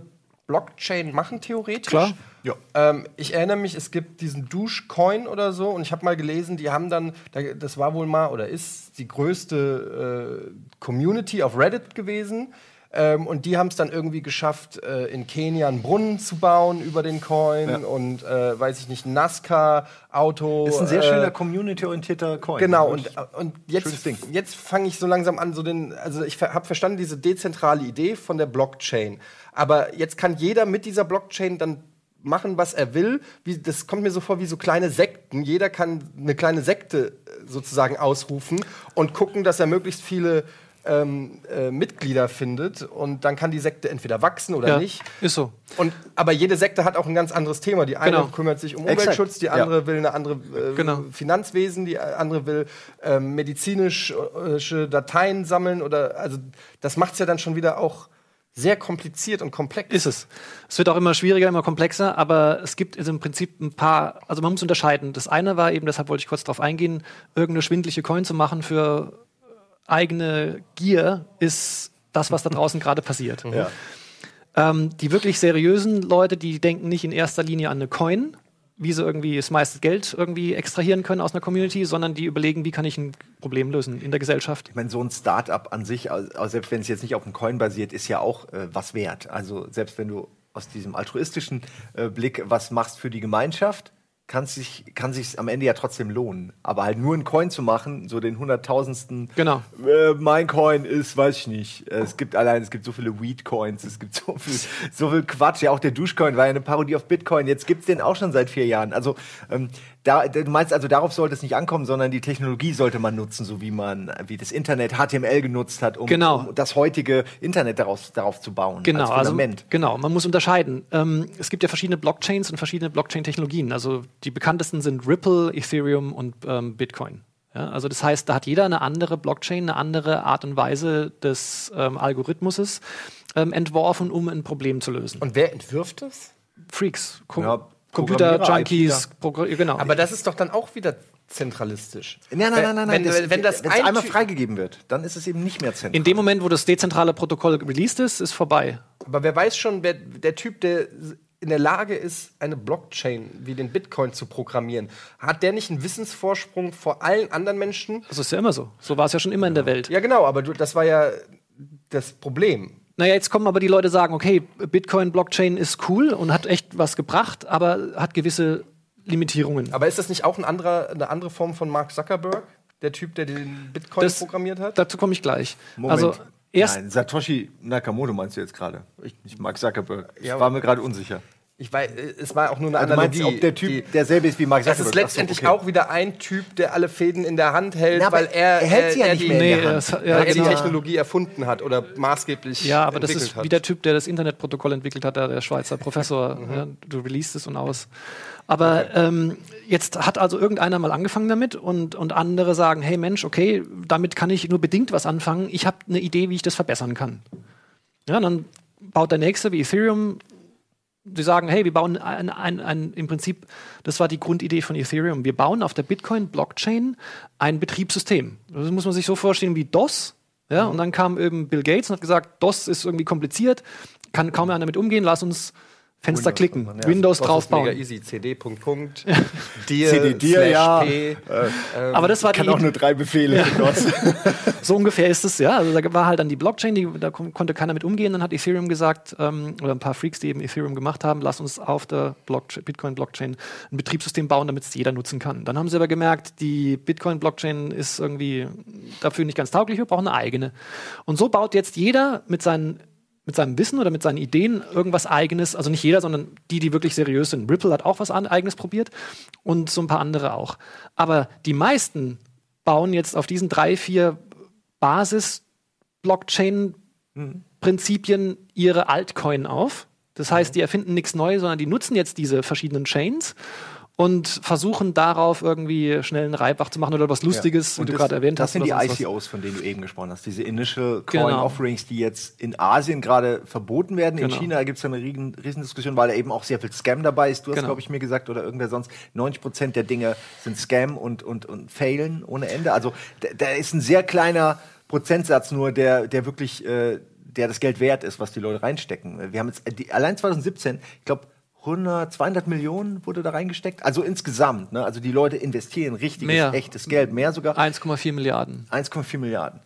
Blockchain machen, theoretisch. Klar. Ja. Ähm, ich erinnere mich, es gibt diesen Douche-Coin oder so und ich habe mal gelesen, die haben dann, da- das war wohl mal oder ist die größte äh, Community auf Reddit gewesen. Ähm, und die haben es dann irgendwie geschafft, äh, in Kenia einen Brunnen zu bauen über den Coin Ja. und äh, weiß ich nicht, NASCAR-Auto. Ist ein sehr äh, schöner community-orientierter Coin. Genau, und, und Schönes jetzt, jetzt fange ich so langsam an, so den, also ich habe verstanden, diese dezentrale Idee von der Blockchain. Aber jetzt kann jeder mit dieser Blockchain dann machen, was er will. Wie, das kommt mir so vor wie so kleine Sekten. Jeder kann eine kleine Sekte äh, sozusagen ausrufen und gucken, dass er möglichst viele ähm, äh, Mitglieder findet. Und dann kann die Sekte entweder wachsen oder Ja, nicht. ist so. Und, aber jede Sekte hat auch ein ganz anderes Thema. Die eine Genau. kümmert sich um Exakt. Umweltschutz, die Ja. andere will eine andere äh, Genau. Finanzwesen, die andere will ähm, medizinische Dateien sammeln oder also das macht es ja dann schon wieder auch sehr kompliziert und komplex. Ist es. Es wird auch immer schwieriger, immer komplexer, aber es gibt also im Prinzip ein paar, also man muss unterscheiden. Das eine war eben, deshalb wollte ich kurz darauf eingehen, irgendeine schwindliche Coin zu machen für eigene Gier ist das, was da draußen gerade passiert. Ja. Ähm, die wirklich seriösen Leute, die denken nicht in erster Linie an eine Coin, wie sie irgendwie das meiste Geld irgendwie extrahieren können aus einer Community, sondern die überlegen, wie kann ich ein Problem lösen in der Gesellschaft. Ich meine, so ein Startup an sich, also selbst wenn es jetzt nicht auf dem Coin basiert, ist ja auch äh, was wert. Also selbst wenn du aus diesem altruistischen äh, Blick was machst für die Gemeinschaft, kann sich kann sich am Ende ja trotzdem lohnen. Aber halt nur einen Coin zu machen, so den hunderttausendsten. Genau. Äh, mein Coin ist, weiß ich nicht. Es gibt allein, es gibt so viele Weed Coins, es gibt so viel, so viel Quatsch. Ja, auch der Duschcoin war ja eine Parodie auf Bitcoin. Jetzt gibt's den auch schon seit vier Jahren. Also ähm, da, du meinst also darauf sollte es nicht ankommen, sondern die Technologie sollte man nutzen, so wie man wie das Internet HTML genutzt hat, um, Genau. um das heutige Internet daraus, darauf zu bauen Genau, als also, Fundament. genau, man muss unterscheiden. Ähm, es gibt ja verschiedene Blockchains und verschiedene Blockchain-Technologien. Also die bekanntesten sind Ripple, Ethereum und ähm, Bitcoin. Ja, also das heißt, da hat jeder eine andere Blockchain, eine andere Art und Weise des ähm, Algorithmuses ähm, entworfen, um ein Problem zu lösen. Und wer entwirft das? Freaks, Ja, Computer-Junkies, genau. Aber das ist doch dann auch wieder zentralistisch. Nein, nein, nein, nein, Wenn, nein. wenn, das ein einmal freigegeben wird, dann ist es eben nicht mehr zentral. in dem Moment, wo das dezentrale Protokoll released ist, ist vorbei. Aber wer weiß schon, wer der Typ, der in der Lage ist, eine Blockchain wie den Bitcoin zu programmieren, hat der nicht einen Wissensvorsprung vor allen anderen Menschen? Das ist ja immer so. So war es ja schon immer in der Welt. Ja, genau, aber du, das war ja das Problem. Naja, jetzt kommen aber die Leute sagen, okay, Bitcoin-Blockchain ist cool und hat echt was gebracht, aber hat gewisse Limitierungen. Aber ist das nicht auch ein anderer, eine andere Form von Mark Zuckerberg? Der Typ, der den Bitcoin Das- programmiert hat? Dazu komme ich gleich. Moment. Also erst Nein, Satoshi Nakamoto meinst du jetzt gerade? Ich, nicht Mark Zuckerberg. Ich Ja, war mir gerade unsicher. Ich weiß, es war auch nur eine Also meinst, Analogie. ob der Typ die- derselbe ist wie Mark das Zuckerberg? ist Ach so, letztendlich okay. auch wieder ein Typ, der alle Fäden in der Hand hält, Na, weil er, er hält sie ja er nicht die, mehr in Nee, der Hand. das- ja, weil er genau. die Technologie erfunden hat oder maßgeblich Ja, aber das ist hat. wie der Typ, der das Internetprotokoll entwickelt hat, der, der Schweizer (laughs) Professor. Mhm. Ja, du releast es und aus. Aber ähm, jetzt hat also irgendeiner mal angefangen damit und, und andere sagen, hey Mensch, okay, damit kann ich nur bedingt was anfangen. Ich habe eine Idee, wie ich das verbessern kann. Ja, dann baut der Nächste wie Ethereum. Sie sagen, hey, wir bauen ein, ein, ein, im Prinzip, das war die Grundidee von Ethereum. Wir bauen auf der Bitcoin-Blockchain ein Betriebssystem. Das muss man sich so vorstellen wie DOS. Ja, und dann kam eben Bill Gates und hat gesagt, DOS ist irgendwie kompliziert, kann kaum einer damit umgehen, lass uns Fenster Windows klicken, drüber, ja. Windows Das ist draufbauen. mega easy. CD. Punkt, Punkt. Dir, CD, dir, ja. P. Ähm, Aber das war die Kann auch nur drei Befehle DOS. (laughs) So ungefähr ist es, ja. Also da war halt dann die Blockchain, die, da kon- konnte keiner mit umgehen. Dann hat Ethereum gesagt, ähm, oder ein paar Freaks, die eben Ethereum gemacht haben, lass uns auf der Blockchain, Bitcoin-Blockchain ein Betriebssystem bauen, damit es jeder nutzen kann. Dann haben sie aber gemerkt, die Bitcoin-Blockchain ist irgendwie dafür nicht ganz tauglich, wir brauchen eine eigene. Und so baut jetzt jeder mit seinen mit seinem Wissen oder mit seinen Ideen irgendwas eigenes, also nicht jeder, sondern die, die wirklich seriös sind. Ripple hat auch was eigenes probiert und so ein paar andere auch. Aber die meisten bauen jetzt auf diesen drei, vier Basis-Blockchain-Prinzipien ihre Altcoin auf. Das heißt, die erfinden nichts Neues, sondern die nutzen jetzt diese verschiedenen Chains und versuchen darauf irgendwie schnell einen Reibach zu machen oder was Lustiges, wie Und du das- gerade erwähnt das hast. sind die sonst was. ICOs, von denen du eben gesprochen hast. Diese Initial Coin Genau. Offerings, die jetzt in Asien gerade verboten werden. In Genau. China gibt es eine riesen, Riesendiskussion, weil da eben auch sehr viel Scam dabei ist. Du hast, Genau. glaube ich, mir gesagt, oder irgendwer sonst, 90 Prozent der Dinge sind Scam und, und, und failen ohne Ende. Also da, da ist ein sehr kleiner Prozentsatz nur, der, der wirklich, äh, der das Geld wert ist, was die Leute reinstecken. Wir haben jetzt, die, allein 2017, ich glaube, 100, 200 Millionen wurde da reingesteckt. Also insgesamt, ne? Also die Leute investieren richtiges, Mehr. echtes Geld, mehr sogar. 1,4 Milliarden. 1,4 Milliarden.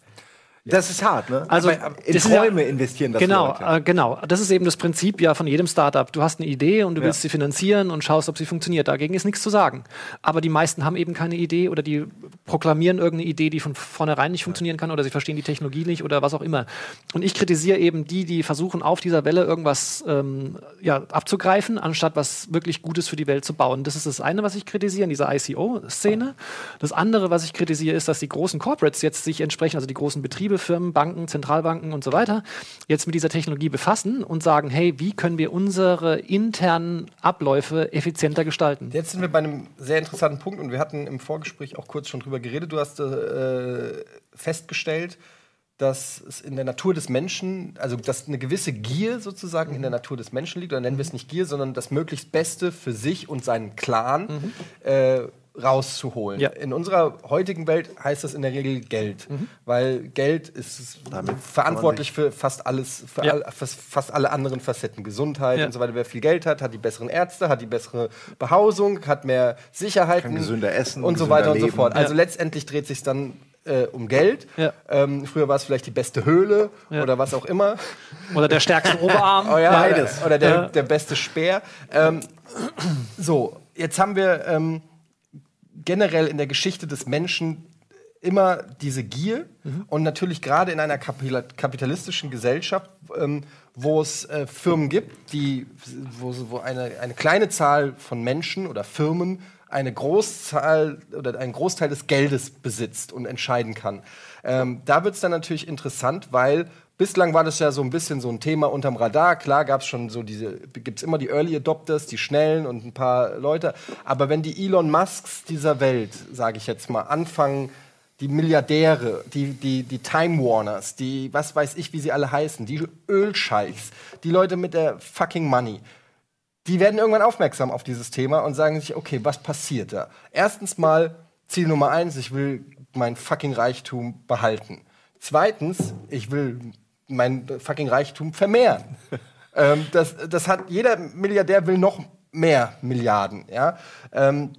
Das ist hart, ne? Also, Aber in das ist ja- Träume investieren das Genau, äh, genau. Das ist eben das Prinzip ja von jedem Startup. Du hast eine Idee und du Ja. willst sie finanzieren und schaust, ob sie funktioniert. Dagegen ist nichts zu sagen. Aber die meisten haben eben keine Idee oder die proklamieren irgendeine Idee, die von vornherein nicht funktionieren kann oder sie verstehen die Technologie nicht oder was auch immer. Und ich kritisiere eben die, die versuchen, auf dieser Welle irgendwas ähm, ja, abzugreifen, anstatt was wirklich Gutes für die Welt zu bauen. Das ist das eine, was ich kritisiere in dieser ICO-Szene. Das andere, was ich kritisiere, ist, dass die großen Corporates jetzt sich entsprechend, also die großen Betriebe, Firmen, Banken, Zentralbanken und so weiter, jetzt mit dieser Technologie befassen und sagen, hey, wie können wir unsere internen Abläufe effizienter gestalten? Jetzt sind wir bei einem sehr interessanten Punkt und wir hatten im Vorgespräch auch kurz schon drüber geredet. Du hast äh, festgestellt, dass es in der Natur des Menschen, also dass eine gewisse Gier sozusagen in der Natur des Menschen liegt, oder nennen wir es nicht Gier, sondern das möglichst Beste für sich und seinen Clan äh, rauszuholen. Ja. In unserer heutigen Welt heißt das in der Regel Geld, weil Geld ist verantwortlich für fast alles, für Ja. all, fast, fast alle anderen Facetten, Gesundheit Ja. und so weiter. Wer viel Geld hat, hat die besseren Ärzte, hat die bessere Behausung, hat mehr Sicherheit Kann gesünder essen, und so weiter und so leben. fort. Also Ja. letztendlich dreht sich dann äh, um Geld. Ja. Ähm, früher war es vielleicht die beste Höhle Ja. oder was auch immer. Oder der stärkste (laughs) Oberarm? Oh ja, Beides. Oder, oder der, Ja. der beste Speer. Ähm, so, jetzt haben wir ähm, generell in der Geschichte des Menschen immer diese Gier und natürlich gerade in einer kapitalistischen Gesellschaft, ähm, wo es äh, Firmen gibt, die, wo, wo eine, eine kleine Zahl von Menschen oder Firmen eine Großzahl oder einen Großteil des Geldes besitzt und entscheiden kann. Ähm, da wird es dann natürlich interessant, weil bislang war das ja so ein bisschen so ein Thema unterm Radar. Klar gab es schon so diese, gibt es immer die Early Adopters, die Schnellen und ein paar Leute. Aber wenn die Elon Musks dieser Welt, sage ich jetzt mal, anfangen, die Milliardäre, die, die, die Time Warners, die, was weiß ich, wie sie alle heißen, die Ölscheichs, die Leute mit der fucking Money, die werden irgendwann aufmerksam auf dieses Thema und sagen sich, okay, was passiert da? Erstens mal, Ziel Nummer eins, ich will mein fucking Reichtum behalten. Zweitens, ich will mein fucking Reichtum vermehren. (laughs) ähm, das, das hat, jeder Milliardär will noch mehr Milliarden, ja. Ähm,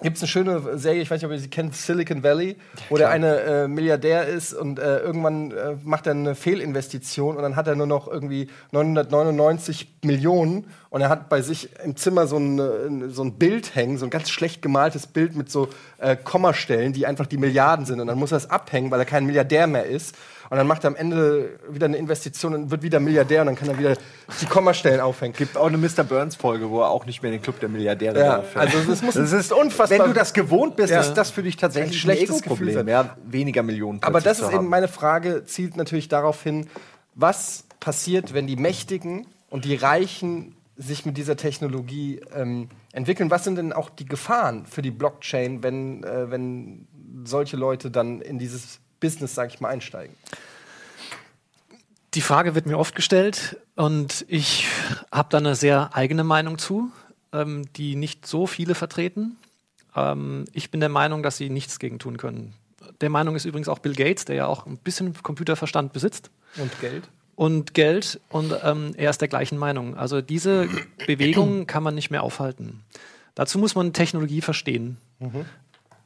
Gibt es eine schöne Serie, ich weiß nicht, ob ihr sie kennt, Silicon Valley, wo der eine äh, Milliardär ist und äh, irgendwann äh, macht er eine Fehlinvestition und dann hat er nur noch irgendwie 999 Millionen und er hat bei sich im Zimmer so ein, äh, so ein Bild hängen, so ein ganz schlecht gemaltes Bild mit so äh, Kommastellen, die einfach die Milliarden sind und dann muss er es abhängen, weil er kein Milliardär mehr ist und dann macht er am Ende wieder eine Investition und wird wieder Milliardär und dann kann er wieder die Kommastellen aufhängen. Gibt auch eine Mr. Burns-Folge, wo er auch nicht mehr in den Club der Milliardäre Ja, darf. also das muss das ist unfassbar- Wenn du das gewohnt bist, Ja. ist das für dich tatsächlich Ein schlechtes Gefühl Problem. Ja, weniger Millionen. Aber das ist eben meine Frage, zielt natürlich darauf hin, was passiert, wenn die Mächtigen und die Reichen sich mit dieser Technologie ähm, entwickeln. Was sind denn auch die Gefahren für die Blockchain, wenn, äh, wenn solche Leute dann in dieses Business, sag ich mal, einsteigen? Die Frage wird mir oft gestellt und ich habe da eine sehr eigene Meinung zu, ähm, die nicht so viele vertreten. Ähm, ich bin der Meinung, dass sie nichts gegen tun können. Der Meinung ist übrigens auch Bill Gates, der ja auch ein bisschen Computerverstand besitzt. Und Geld? und Geld und ähm, er ist der gleichen Meinung. Also diese (coughs) Bewegung kann man nicht mehr aufhalten. Dazu muss man Technologie verstehen. Mhm.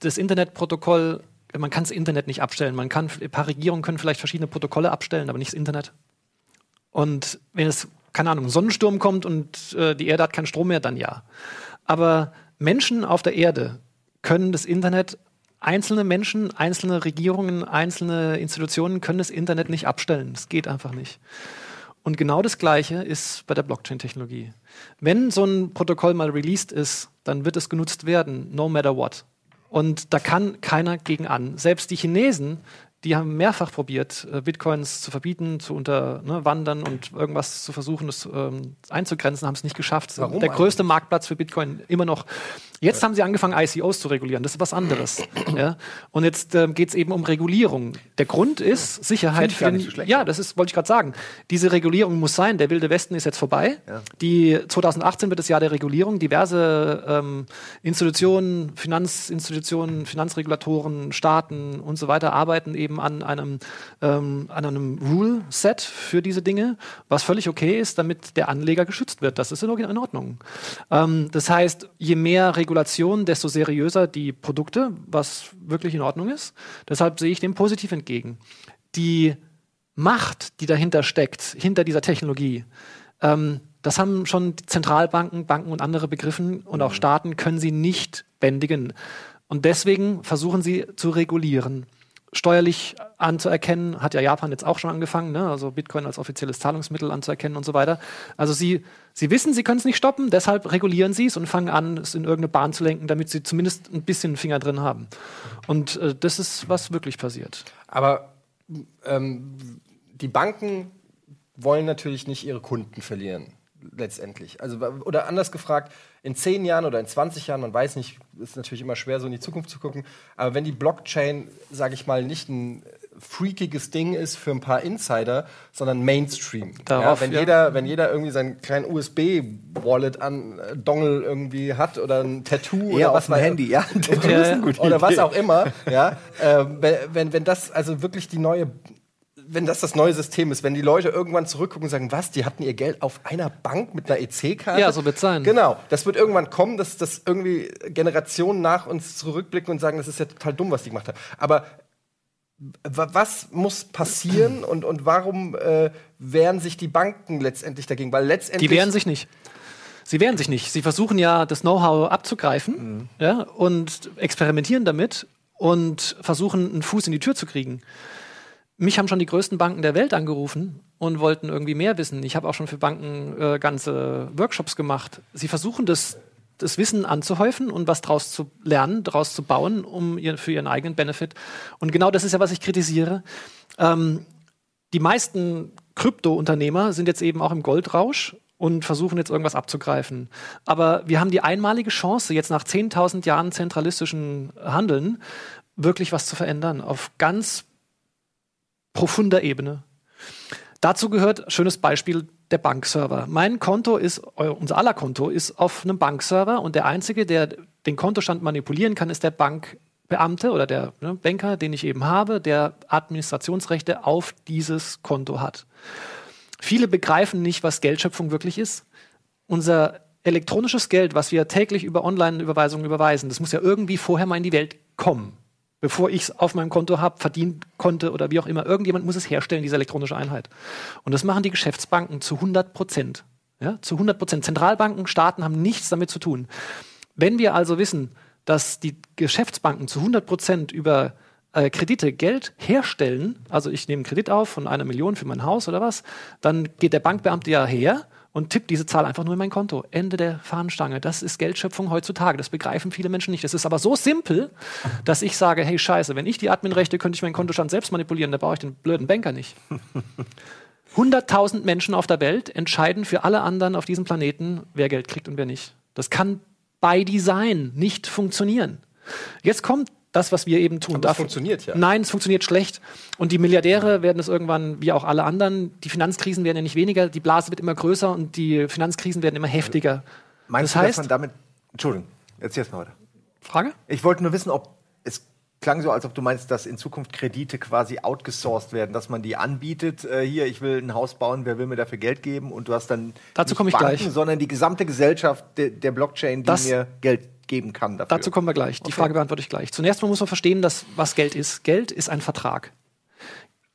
Das Internetprotokoll, man kann das Internet nicht abstellen. Man kann, ein paar Regierungen können vielleicht verschiedene Protokolle abstellen, aber nicht das Internet. Und wenn es, keine Ahnung, Sonnensturm kommt und äh, die Erde hat keinen Strom mehr, dann ja. Aber Menschen auf der Erde können das Internet einzelne Menschen, einzelne Regierungen, einzelne Institutionen können das Internet nicht abstellen. Das geht einfach nicht. Und genau das Gleiche ist bei der Blockchain-Technologie. Wenn so ein Protokoll mal released ist, dann wird es genutzt werden, no matter what. Und da kann keiner gegen an. Selbst die Chinesen die haben mehrfach probiert, äh, Bitcoins zu verbieten, zu unterwandern ne, und irgendwas zu versuchen, das ähm, einzugrenzen, haben es nicht geschafft. Warum Der größte eigentlich? Marktplatz für Bitcoin immer noch. Jetzt haben sie angefangen, ICOs zu regulieren. Das ist was anderes. (clears throat) ja? Und jetzt ähm, geht es eben um Regulierung. Der Grund ist Sicherheit für den. So ja, das ist, wollte ich gerade sagen. Diese Regulierung muss sein. Der Wilde Westen ist jetzt vorbei. Ja. Die 2018 wird das Jahr der Regulierung. Diverse ähm, Institutionen, Finanzinstitutionen, Finanzregulatoren, Staaten und so weiter arbeiten eben eben an einem, ähm, an einem Rule-Set für diese Dinge, was völlig okay ist, damit der Anleger geschützt wird. Das ist in Ordnung. Ähm, das heißt, je mehr Regulation, desto seriöser die Produkte, was wirklich in Ordnung ist. Deshalb sehe ich dem positiv entgegen. Die Macht, die dahinter steckt, hinter dieser Technologie, ähm, das haben schon Zentralbanken, Banken und andere begriffen und auch Staaten können sie nicht bändigen. Und deswegen versuchen sie zu regulieren steuerlich anzuerkennen, hat ja Japan jetzt auch schon angefangen, ne? also Bitcoin als offizielles Zahlungsmittel anzuerkennen und so weiter. Also sie, sie wissen, sie können es nicht stoppen, deshalb regulieren sie es und fangen an, es in irgendeine Bahn zu lenken, damit sie zumindest ein bisschen Finger drin haben. Und äh, das ist, was wirklich passiert. Aber ähm, die Banken wollen natürlich nicht ihre Kunden verlieren letztendlich. Also, oder anders gefragt, in 10 Jahren oder in 20 Jahren, man weiß nicht, ist natürlich immer schwer, so in die Zukunft zu gucken, aber wenn die Blockchain, sage ich mal, nicht ein freakiges Ding ist für ein paar Insider, sondern Mainstream. Darauf, ja, wenn, ja. Jeder, wenn jeder irgendwie seinen kleinen USB-Wallet an äh, Dongle irgendwie hat oder ein Tattoo Eher oder was auf Handy, ja. (laughs) oder, oder was auch immer, ja, äh, wenn, wenn das also wirklich die neue wenn das das neue System ist, wenn die Leute irgendwann zurückgucken und sagen, was, die hatten ihr Geld auf einer Bank mit einer EC-Karte? Ja, so wird sein. Genau, das wird irgendwann kommen, dass das irgendwie Generationen nach uns zurückblicken und sagen, das ist ja total dumm, was die gemacht haben. Aber was muss passieren (clears throat) und, und warum äh, wehren sich die Banken letztendlich dagegen? Weil letztendlich die wehren sich nicht. Sie wehren sich nicht. Sie versuchen ja, das Know-how abzugreifen mhm. ja, und experimentieren damit und versuchen, einen Fuß in die Tür zu kriegen mich haben schon die größten Banken der Welt angerufen und wollten irgendwie mehr wissen. Ich habe auch schon für Banken äh, ganze Workshops gemacht. Sie versuchen das, das Wissen anzuhäufen und was daraus zu lernen, daraus zu bauen, um ihr, für ihren eigenen Benefit. Und genau das ist ja, was ich kritisiere. Ähm, die meisten Krypto-Unternehmer sind jetzt eben auch im Goldrausch und versuchen jetzt irgendwas abzugreifen. Aber wir haben die einmalige Chance, jetzt nach 10.000 Jahren zentralistischen Handeln, wirklich was zu verändern. Auf ganz profunder Ebene. Dazu gehört, schönes Beispiel, der Bankserver. Mein Konto ist, unser aller Konto ist auf einem Bankserver und der Einzige, der den Kontostand manipulieren kann, ist der Bankbeamte oder der ne, Banker, den ich eben habe, der Administrationsrechte auf dieses Konto hat. Viele begreifen nicht, was Geldschöpfung wirklich ist. Unser elektronisches Geld, was wir täglich über Online-Überweisungen überweisen, das muss ja irgendwie vorher mal in die Welt kommen bevor ich es auf meinem Konto habe, verdienen konnte oder wie auch immer. Irgendjemand muss es herstellen, diese elektronische Einheit. Und das machen die Geschäftsbanken zu 100 Prozent. Ja, zu 100 Prozent. Zentralbanken, Staaten haben nichts damit zu tun. Wenn wir also wissen, dass die Geschäftsbanken zu 100 Prozent über äh, Kredite Geld herstellen, also ich nehme einen Kredit auf von einer Million für mein Haus oder was, dann geht der Bankbeamte ja her und tippt diese Zahl einfach nur in mein Konto. Ende der Fahnenstange. Das ist Geldschöpfung heutzutage. Das begreifen viele Menschen nicht. Das ist aber so simpel, dass ich sage, hey Scheiße, wenn ich die Adminrechte, könnte ich meinen Kontostand selbst manipulieren, da brauche ich den blöden Banker nicht. (laughs) 100.000 Menschen auf der Welt entscheiden für alle anderen auf diesem Planeten, wer Geld kriegt und wer nicht. Das kann by Design nicht funktionieren. Jetzt kommt das, was wir eben tun. Aber das funktioniert ja. Nein, es funktioniert schlecht. Und die Milliardäre werden es irgendwann, wie auch alle anderen, die Finanzkrisen werden ja nicht weniger, die Blase wird immer größer und die Finanzkrisen werden immer heftiger. Meinst das du, heißt, dass man damit. Entschuldigung, jetzt erst mal weiter. Frage? Ich wollte nur wissen, ob es klang so, als ob du meinst, dass in Zukunft Kredite quasi outgesourced werden, dass man die anbietet. Äh, hier, ich will ein Haus bauen, wer will mir dafür Geld geben? Und du hast dann Dazu komme ich Banken, gleich. sondern die gesamte Gesellschaft der, der Blockchain, die Das- mir Geld geben kann dafür. Dazu kommen wir gleich. Die Frage beantworte ich gleich. Zunächst mal muss man verstehen, dass, was Geld ist. Geld ist ein Vertrag.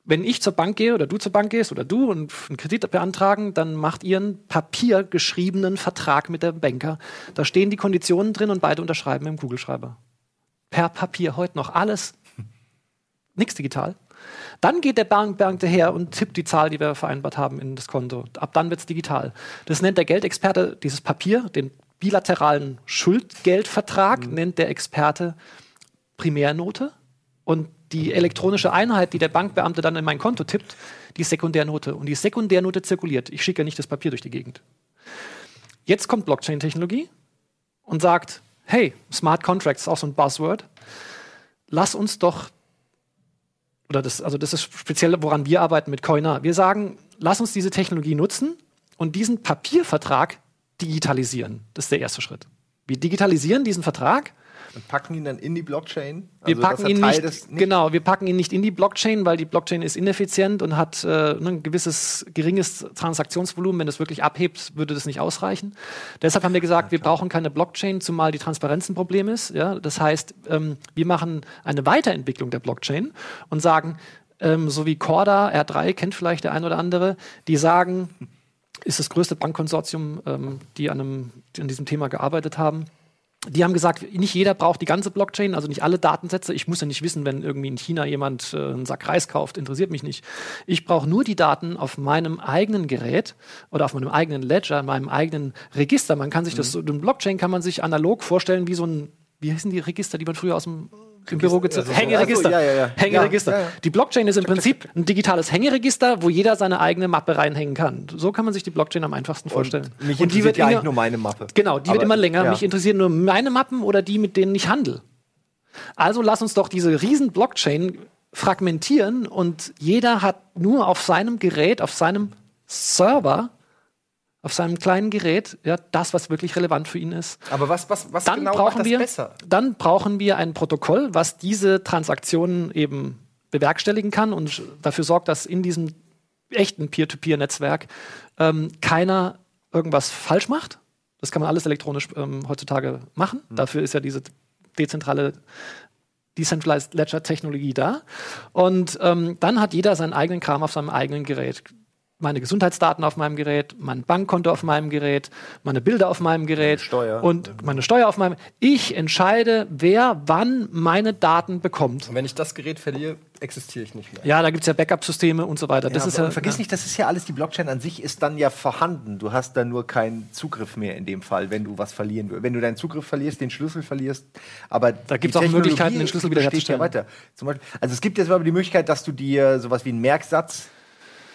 Wenn ich zur Bank gehe oder du zur Bank gehst oder du und einen Kredit beantragen, dann macht ihr einen papiergeschriebenen Vertrag mit dem Banker. Da stehen die Konditionen drin und beide unterschreiben im Kugelschreiber. Per Papier heute noch alles. (laughs) Nichts digital. Dann geht der Bank Beamte her und tippt die Zahl, die wir vereinbart haben, in das Konto. Ab dann wird es digital. Das nennt der Geldexperte, dieses Papier, den bilateralen Schuldgeldvertrag, nennt der Experte Primärnote. Und die elektronische Einheit, die der Bankbeamte dann in mein Konto tippt, die Sekundärnote. Und die Sekundärnote zirkuliert. Ich schicke nicht das Papier durch die Gegend. Jetzt kommt Blockchain-Technologie und sagt, hey, Smart Contracts ist auch so ein Buzzword. Lass uns doch oder das, also das ist speziell, woran wir arbeiten mit Coiner. Wir sagen, lass uns diese Technologie nutzen und diesen Papiervertrag digitalisieren. Das ist der erste Schritt. Wir digitalisieren diesen Vertrag. Und packen ihn dann in die Blockchain. Wir Also, packen dass er ihn nicht, des- genau, wir packen ihn nicht in die Blockchain, weil die Blockchain ist ineffizient und hat äh, ein gewisses geringes Transaktionsvolumen. Wenn es wirklich abhebt, würde das nicht ausreichen. Deshalb haben wir gesagt, wir brauchen keine Blockchain, zumal die Transparenz ein Problem ist. Ja? Das heißt, ähm, wir machen eine Weiterentwicklung der Blockchain und sagen, ähm, so wie Corda, R3 kennt vielleicht der ein oder andere, die sagen, ist das größte Bankkonsortium, ähm, die an, einem, die an diesem Thema gearbeitet haben. Die haben gesagt, nicht jeder braucht die ganze Blockchain, also nicht alle Datensätze. Ich muss ja nicht wissen, wenn irgendwie in China jemand äh, einen Sack Reis kauft, interessiert mich nicht. Ich brauche nur die Daten auf meinem eigenen Gerät oder auf meinem eigenen Ledger, meinem eigenen Register. Man kann sich das, so eine Blockchain kann man sich analog vorstellen wie so ein, wie hießen die Register, die man früher aus dem im Büro gezogen also so- Hängeregister. Ach so, ja, ja, ja. Hängeregister. Die Blockchain ist im Prinzip ein digitales Hängeregister, wo jeder seine eigene Mappe reinhängen kann. So kann man sich die Blockchain am einfachsten vorstellen. Mich Und die interessiert wird ja eigentlich nur meine Mappe. Genau, die wird Aber- immer länger. Mich interessieren nur meine Mappen oder die, mit denen ich handle. Also lass uns doch diese riesen Blockchain fragmentieren und jeder hat nur auf seinem Gerät, auf seinem Server, auf seinem kleinen Gerät, ja, das, was wirklich relevant für ihn ist. Aber was, was, was Dann genau brauchen wir, besser? dann brauchen wir ein Protokoll, was diese Transaktionen eben bewerkstelligen kann und dafür sorgt, dass in diesem echten Peer-to-Peer-Netzwerk ähm, keiner irgendwas falsch macht. Das kann man alles elektronisch ähm, heutzutage machen. Dafür ist ja diese dezentrale Decentralized Ledger Technologie da. Und ähm, dann hat jeder seinen eigenen Kram auf seinem eigenen Gerät. Meine Gesundheitsdaten auf meinem Gerät, mein Bankkonto auf meinem Gerät, meine Bilder auf meinem Gerät Steuer. und meine Steuer auf meinem. Ich entscheide, wer wann meine Daten bekommt. Und wenn ich das Gerät verliere, existiere ich nicht mehr. Ja, da gibt es ja Backup-Systeme und so weiter. das Ja, ist aber ja, vergiss ja. nicht, das ist ja alles, die Blockchain an sich ist dann ja vorhanden. Du hast dann nur keinen Zugriff mehr in dem Fall, wenn du was verlieren würdest. Wenn du deinen Zugriff verlierst, den Schlüssel verlierst, aber Da die gibt's auch Möglichkeiten, den Schlüssel wieder besteht ja weiter. Zum Beispiel, also es gibt jetzt aber die Möglichkeit, dass du dir sowas wie einen Merksatz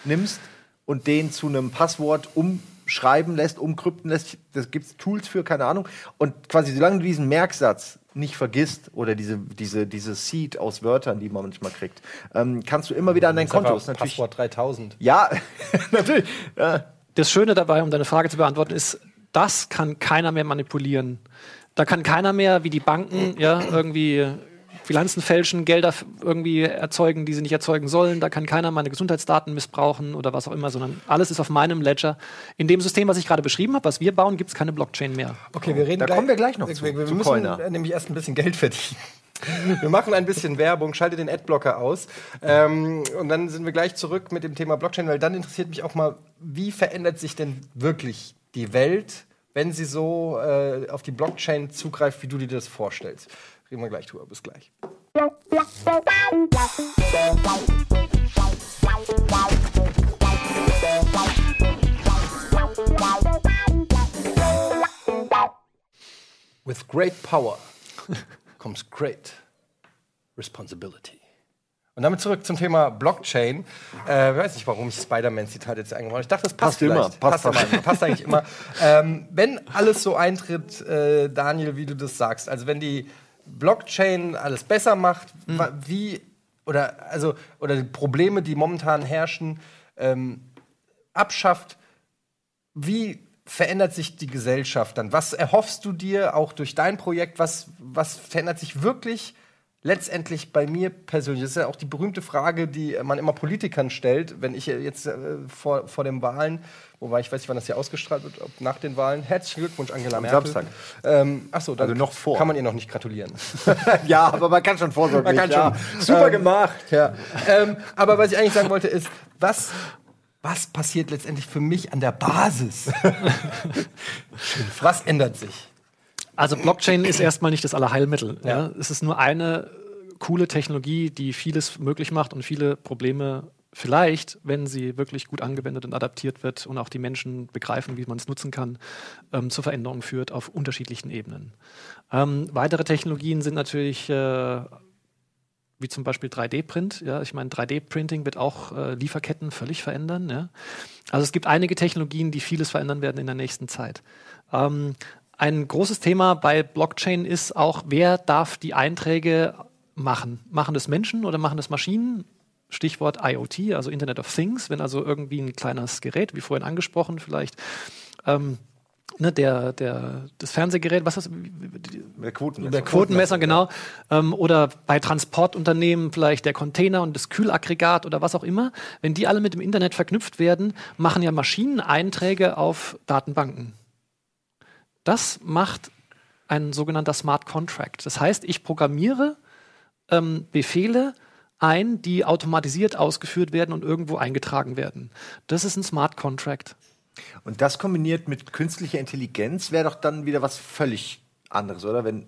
nimmst und den zu einem Passwort umschreiben lässt, umkrypten lässt. Das gibt es Tools für, keine Ahnung. Und quasi, solange du diesen Merksatz nicht vergisst oder diese, diese, diese Seed aus Wörtern, die man manchmal kriegt, ähm, kannst du immer wieder an dein Das ist Konto. Ist natürlich, Passwort 3000. ja, (laughs) natürlich. Ja. das Schöne dabei, um deine Frage zu beantworten, ist, das kann keiner mehr manipulieren. Da kann keiner mehr, wie die Banken, ja, irgendwie Bilanzen fälschen, Gelder irgendwie erzeugen, die sie nicht erzeugen sollen. Da kann keiner meine Gesundheitsdaten missbrauchen oder was auch immer, sondern alles ist auf meinem Ledger. In dem System, was ich gerade beschrieben habe, was wir bauen, gibt es keine Blockchain mehr. Okay, wir reden Da kommen wir gleich noch wir, zu, Wir, wir zu müssen Coiner. nämlich erst ein bisschen Geld verdienen. (laughs) Wir machen ein bisschen Werbung, schalte den Adblocker aus. Ähm, und dann sind wir gleich zurück mit dem Thema Blockchain, weil dann interessiert mich auch mal, wie verändert sich denn wirklich die Welt, wenn sie so äh, auf die Blockchain zugreift, wie du dir das vorstellst. Reden wir gleich drüber. Bis gleich. With great power (laughs) comes great responsibility. Und damit zurück zum Thema Blockchain. Äh, ich weiß nicht, warum ich Spider-Man-Zitat jetzt eingebaut habe. Ich dachte, das passt, Passt immer, passt passt, immer, passt eigentlich immer. Ähm, wenn alles so eintritt, äh, Daniel, wie du das sagst, also wenn die Blockchain alles besser macht, wa- wie oder also oder die Probleme, die momentan herrschen, ähm, abschafft, wie verändert sich die Gesellschaft dann? Was erhoffst du dir auch durch dein Projekt? Was, was verändert sich wirklich letztendlich bei mir persönlich, das ist ja auch die berühmte Frage, die man immer Politikern stellt, wenn ich jetzt äh, vor, vor den Wahlen, wobei ich weiß nicht, wann das hier ausgestrahlt wird, ob nach den Wahlen. Herzlichen Glückwunsch, Angela Merkel. Samstag. Ähm, achso, dann Also noch vor. kann man ihr noch nicht gratulieren. (laughs) ja, aber man kann schon vorsorglich. Man kann ja. schon. Super Ähm, gemacht. Ja. ähm, aber was ich eigentlich sagen wollte, ist, was, was passiert letztendlich für mich an der Basis? (laughs) was ändert sich? Also Blockchain ist erstmal nicht das Allerheilmittel. Ja. Es ist nur eine coole Technologie, die vieles möglich macht und viele Probleme vielleicht, wenn sie wirklich gut angewendet und adaptiert wird und auch die Menschen begreifen, wie man es nutzen kann, ähm, zur Veränderung führt auf unterschiedlichen Ebenen. Ähm, weitere Technologien sind natürlich äh, wie zum Beispiel 3D-Print. Ja, ich meine, 3D-Printing wird auch äh, Lieferketten völlig verändern. Ja. Also es gibt einige Technologien, die vieles verändern werden in der nächsten Zeit. Ähm, ein großes Thema bei Blockchain ist auch, wer darf die Einträge machen? Machen das Menschen oder machen das Maschinen? Stichwort IoT, also Internet of Things, wenn also irgendwie ein kleines Gerät, wie vorhin angesprochen, vielleicht ähm, ne, der, der, das Fernsehgerät, was ist das? Der Quoten. Der Quotenmesser, genau. Ähm, oder bei Transportunternehmen vielleicht der Container und das Kühlaggregat oder was auch immer. Wenn die alle mit dem Internet verknüpft werden, machen ja Maschinen Einträge auf Datenbanken. Das macht ein sogenannter Smart Contract. Das heißt, ich programmiere ähm, Befehle ein, die automatisiert ausgeführt werden und irgendwo eingetragen werden. Das ist ein Smart Contract. Und das kombiniert mit künstlicher Intelligenz wäre doch dann wieder was völlig anderes, oder? Wenn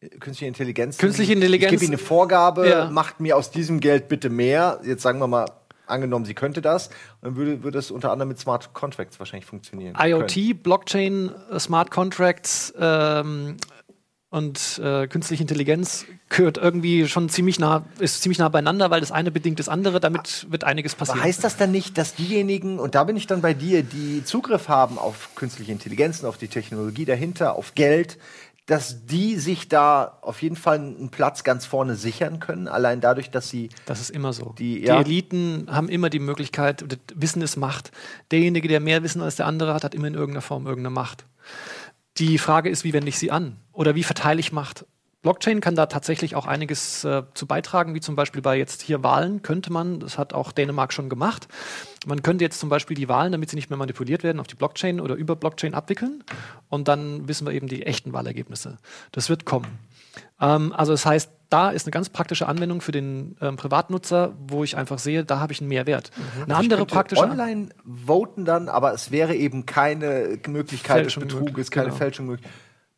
äh, künstliche Intelligenz. Künstliche Intelligenz- Ich gebe Ihnen eine Vorgabe, Ja. macht mir aus diesem Geld bitte mehr. Jetzt sagen wir mal, angenommen, sie könnte das, dann würde, würde es unter anderem mit Smart Contracts wahrscheinlich funktionieren. IoT, können. Blockchain, äh, Smart Contracts ähm, und äh, künstliche Intelligenz gehört irgendwie schon ziemlich nah, ist ziemlich nah beieinander, weil das eine bedingt das andere, damit wird einiges Aber passieren. heißt das dann nicht, dass diejenigen, und da bin ich dann bei dir, die Zugriff haben auf künstliche Intelligenzen, auf die Technologie dahinter, auf Geld, dass die sich da auf jeden Fall einen Platz ganz vorne sichern können, allein dadurch, dass sie Das ist immer so. Die- Die, ja. Eliten haben immer die Möglichkeit, Wissen ist Macht. Derjenige, der mehr Wissen als der andere hat, hat immer in irgendeiner Form irgendeine Macht. Die Frage ist, wie wende ich sie an? Oder wie verteile ich Macht? Blockchain kann da tatsächlich auch einiges äh, zu beitragen, wie zum Beispiel bei jetzt hier Wahlen könnte man, das hat auch Dänemark schon gemacht, man könnte jetzt zum Beispiel die Wahlen, damit sie nicht mehr manipuliert werden, auf die Blockchain oder über Blockchain abwickeln und dann wissen wir eben die echten Wahlergebnisse. Das wird kommen. Ähm, also das heißt, da ist eine ganz praktische Anwendung für den ähm, Privatnutzer, wo ich einfach sehe, da habe ich einen Mehrwert. Eine andere könnte praktische online voten dann, aber es wäre eben keine Möglichkeit Fälschung des Betruges, möglich, keine genau. Fälschung möglich.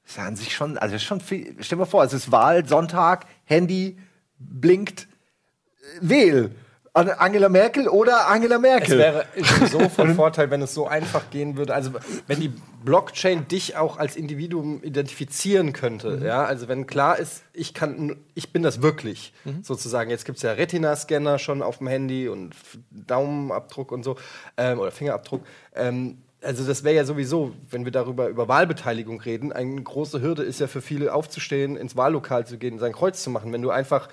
Das ist ja an sich schon, also schon viel. Stell dir mal vor, es ist Wahl, Sonntag, Handy blinkt, äh, wähl. An Angela Merkel oder Angela Es Merkel. wäre sowieso (laughs) von Vorteil, wenn es so einfach gehen würde. Also wenn die Blockchain dich auch als Individuum identifizieren könnte. Ja, also wenn klar ist, ich kann, ich bin das wirklich, sozusagen. Jetzt gibt es ja Retina-Scanner schon auf dem Handy und Daumenabdruck und so ähm, oder Fingerabdruck. Ähm, also das wäre ja sowieso, wenn wir darüber über Wahlbeteiligung reden, eine große Hürde ist ja für viele aufzustehen, ins Wahllokal zu gehen, sein Kreuz zu machen. Wenn du einfach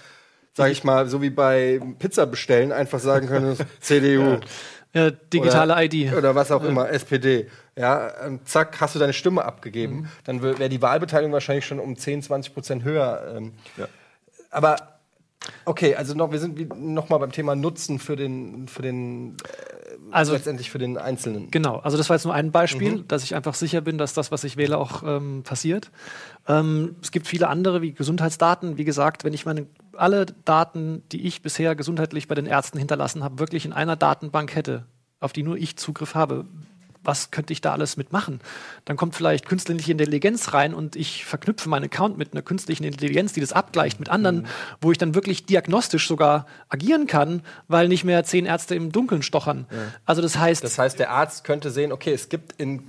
sag ich mal, so wie bei Pizza bestellen, einfach sagen könntest, (laughs) CDU. äh, digitale oder, ID. Oder was auch immer, SPD. Ja, zack, hast du deine Stimme abgegeben. Mhm. Dann wäre die Wahlbeteiligung wahrscheinlich schon um 10, 20 Prozent höher. Ähm. Aber okay, also noch, wir sind noch mal beim Thema Nutzen für den, für den Also letztendlich für den Einzelnen. Genau, also das war jetzt nur ein Beispiel, dass ich einfach sicher bin, dass das, was ich wähle, auch ähm, passiert. Ähm, es gibt viele andere wie Gesundheitsdaten. Wie gesagt, wenn ich meine alle Daten, die ich bisher gesundheitlich bei den Ärzten hinterlassen habe, wirklich in einer Datenbank hätte, auf die nur ich Zugriff habe, was könnte ich da alles mitmachen? Dann kommt vielleicht künstliche Intelligenz rein und ich verknüpfe meinen Account mit einer künstlichen Intelligenz, die das abgleicht mit anderen, wo ich dann wirklich diagnostisch sogar agieren kann, weil nicht mehr zehn Ärzte im Dunkeln stochern. Also das heißt, Das heißt, der Arzt könnte sehen, okay, es gibt in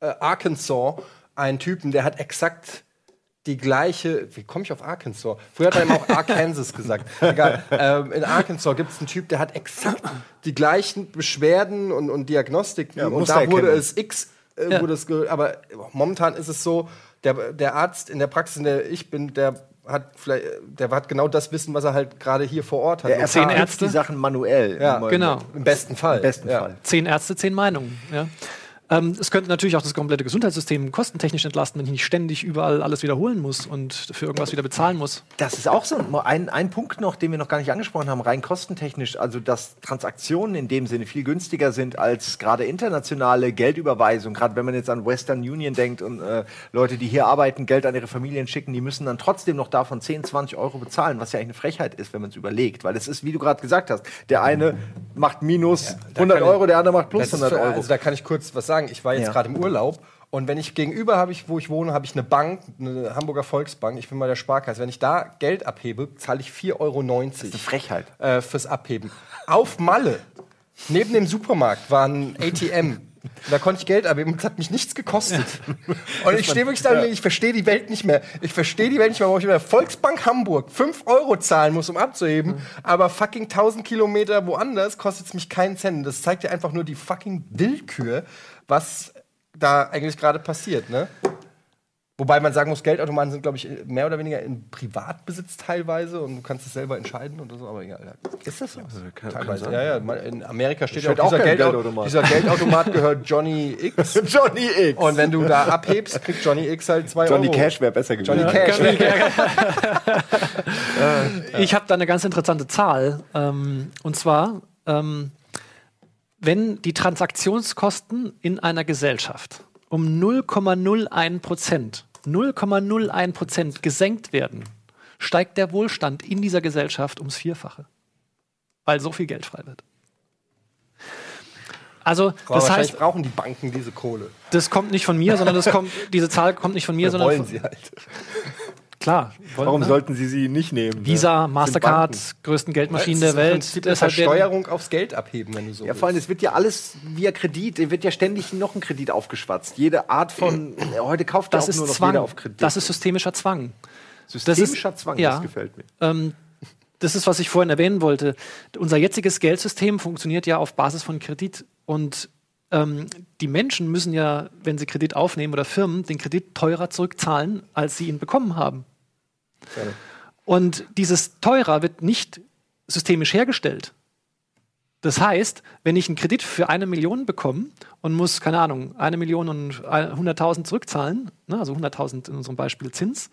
äh, Arkansas einen Typen, der hat exakt die gleiche. Wie komme ich auf Arkansas? Früher hat er immer auch (laughs) Arkansas gesagt. Egal. Ähm, in Arkansas gibt es einen Typ, der hat exakt die gleichen Beschwerden und, und Diagnostiken. Ja, und da wurde es X. Äh, Ja. wurde es aber momentan ist es so, der, der Arzt in der Praxis, in der ich bin, der hat vielleicht, der hat genau das Wissen, was er halt gerade hier vor Ort hat. Der Zehn erfahrt Ärzte? die Sachen manuell. Ja, Im- genau. Im besten Fall. Im besten ja. Fall. zehn Ärzte, zehn Meinungen. Ja. Ähm, es könnte natürlich auch das komplette Gesundheitssystem kostentechnisch entlasten, wenn ich nicht ständig überall alles wiederholen muss und für irgendwas wieder bezahlen muss. Das ist auch so ein, ein Punkt noch, den wir noch gar nicht angesprochen haben, rein kostentechnisch. Also, dass Transaktionen in dem Sinne viel günstiger sind als gerade internationale Geldüberweisung. Gerade wenn man jetzt an Western Union denkt und äh, Leute, die hier arbeiten, Geld an ihre Familien schicken, die müssen dann trotzdem noch davon 10, 20 Euro bezahlen, was ja eigentlich eine Frechheit ist, wenn man es überlegt. Weil es ist, wie du gerade gesagt hast, der eine macht minus Ja, da 100 kann ich- Euro, der andere macht plus Das ist 100 für, Euro. Also da kann ich kurz was sagen. Ich war jetzt Ja. gerade im Urlaub und wenn ich gegenüber habe ich, wo ich wohne, habe ich eine Bank, eine Hamburger Volksbank. Ich bin bei der Sparkasse. Wenn ich da Geld abhebe, zahle ich 4,90 Euro eine Frechheit. äh, fürs Abheben. Auf Malle, neben dem Supermarkt, war ein ATM. Da konnte ich Geld abheben es hat mich nichts gekostet. (laughs) Und ich stehe wirklich da denke, ich verstehe die Welt nicht mehr. Ich verstehe die Welt nicht mehr, warum ich bei der Volksbank Hamburg 5 Euro zahlen muss, um abzuheben. Aber fucking 1000 Kilometer woanders kostet es mich keinen Cent. Das zeigt ja einfach nur die fucking Willkür, was da eigentlich gerade passiert, ne? Wobei man sagen muss, Geldautomaten sind, glaube ich, mehr oder weniger in Privatbesitz teilweise und du kannst es selber entscheiden oder so, aber egal. Ja. Ist das so? kann- teilweise. kann ja, ja. In Amerika steht, ja auch, auch dieser, kein Geldau Geldautomat. dieser Geldautomat gehört Johnny X. (laughs) Johnny X. Und wenn du da abhebst, kriegt Johnny X halt 2 Johnny Euro. Cash wäre besser gewesen. Johnny Cash. (laughs) Ich habe da eine ganz interessante Zahl. Ähm, und zwar, ähm, wenn die Transaktionskosten in einer Gesellschaft um 0,01 Prozent, 0,01 Prozent gesenkt werden, steigt der Wohlstand in dieser Gesellschaft ums Vierfache. Weil so viel Geld frei wird. Also, Aber das heißt, brauchen die Banken diese Kohle. das kommt nicht von mir, sondern das kommt, diese Zahl kommt nicht von mir, Ja, sondern wollen von, sie halt. Klar. wollen, Warum ne? sollten sie sie nicht nehmen? Visa, Sind Mastercard, größten Geldmaschinen der ist Welt. Eine Deshalb werden- Versteuerung aufs Geld abheben, wenn du so Ja, vor allem, es wird ja alles via Kredit, es wird ja ständig noch ein Kredit aufgeschwatzt. Jede Art von, (clears throat) heute kauft Das auch ist nur noch Zwang. jeder auf Kredit. Das ist systemischer Zwang. systemischer Zwang, ja. das gefällt mir. Ähm, das ist, was ich vorhin erwähnen wollte. Unser jetziges Geldsystem funktioniert ja auf Basis von Kredit. Und ähm, die Menschen müssen ja, wenn sie Kredit aufnehmen oder Firmen, den Kredit teurer zurückzahlen, als sie ihn bekommen haben. Und dieses teurer wird nicht systemisch hergestellt. Das heißt, wenn ich einen Kredit für eine Million bekomme und muss, keine Ahnung, eine Million und 100.000 zurückzahlen, ne, also 100.000 in unserem Beispiel Zins,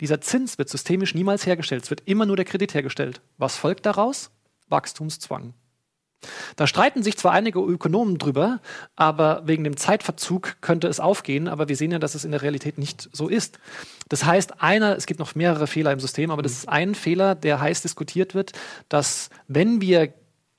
dieser Zins wird systemisch niemals hergestellt. Es wird immer nur der Kredit hergestellt. Was folgt daraus? Wachstumszwang. Da streiten sich zwar einige Ökonomen drüber, aber wegen dem Zeitverzug könnte es aufgehen, aber wir sehen ja, dass es in der Realität nicht so ist. Das heißt, einer, es gibt noch mehrere Fehler im System, aber das ist ein Fehler, der heiß diskutiert wird, dass wenn wir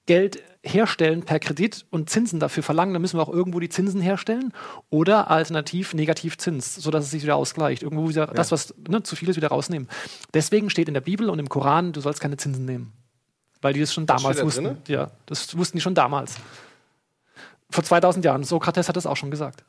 Geld herstellen per Kredit und Zinsen dafür verlangen, dann müssen wir auch irgendwo die Zinsen herstellen oder alternativ Negativzins, sodass es sich wieder ausgleicht. Irgendwo wieder das, was ne, zu viel ist, wieder rausnehmen. Deswegen steht in der Bibel und im Koran, du sollst keine Zinsen nehmen. Weil die das schon damals steht da wussten. drinne? Ja, das wussten die schon damals. Vor 2000 Jahren. Sokrates hat das auch schon gesagt.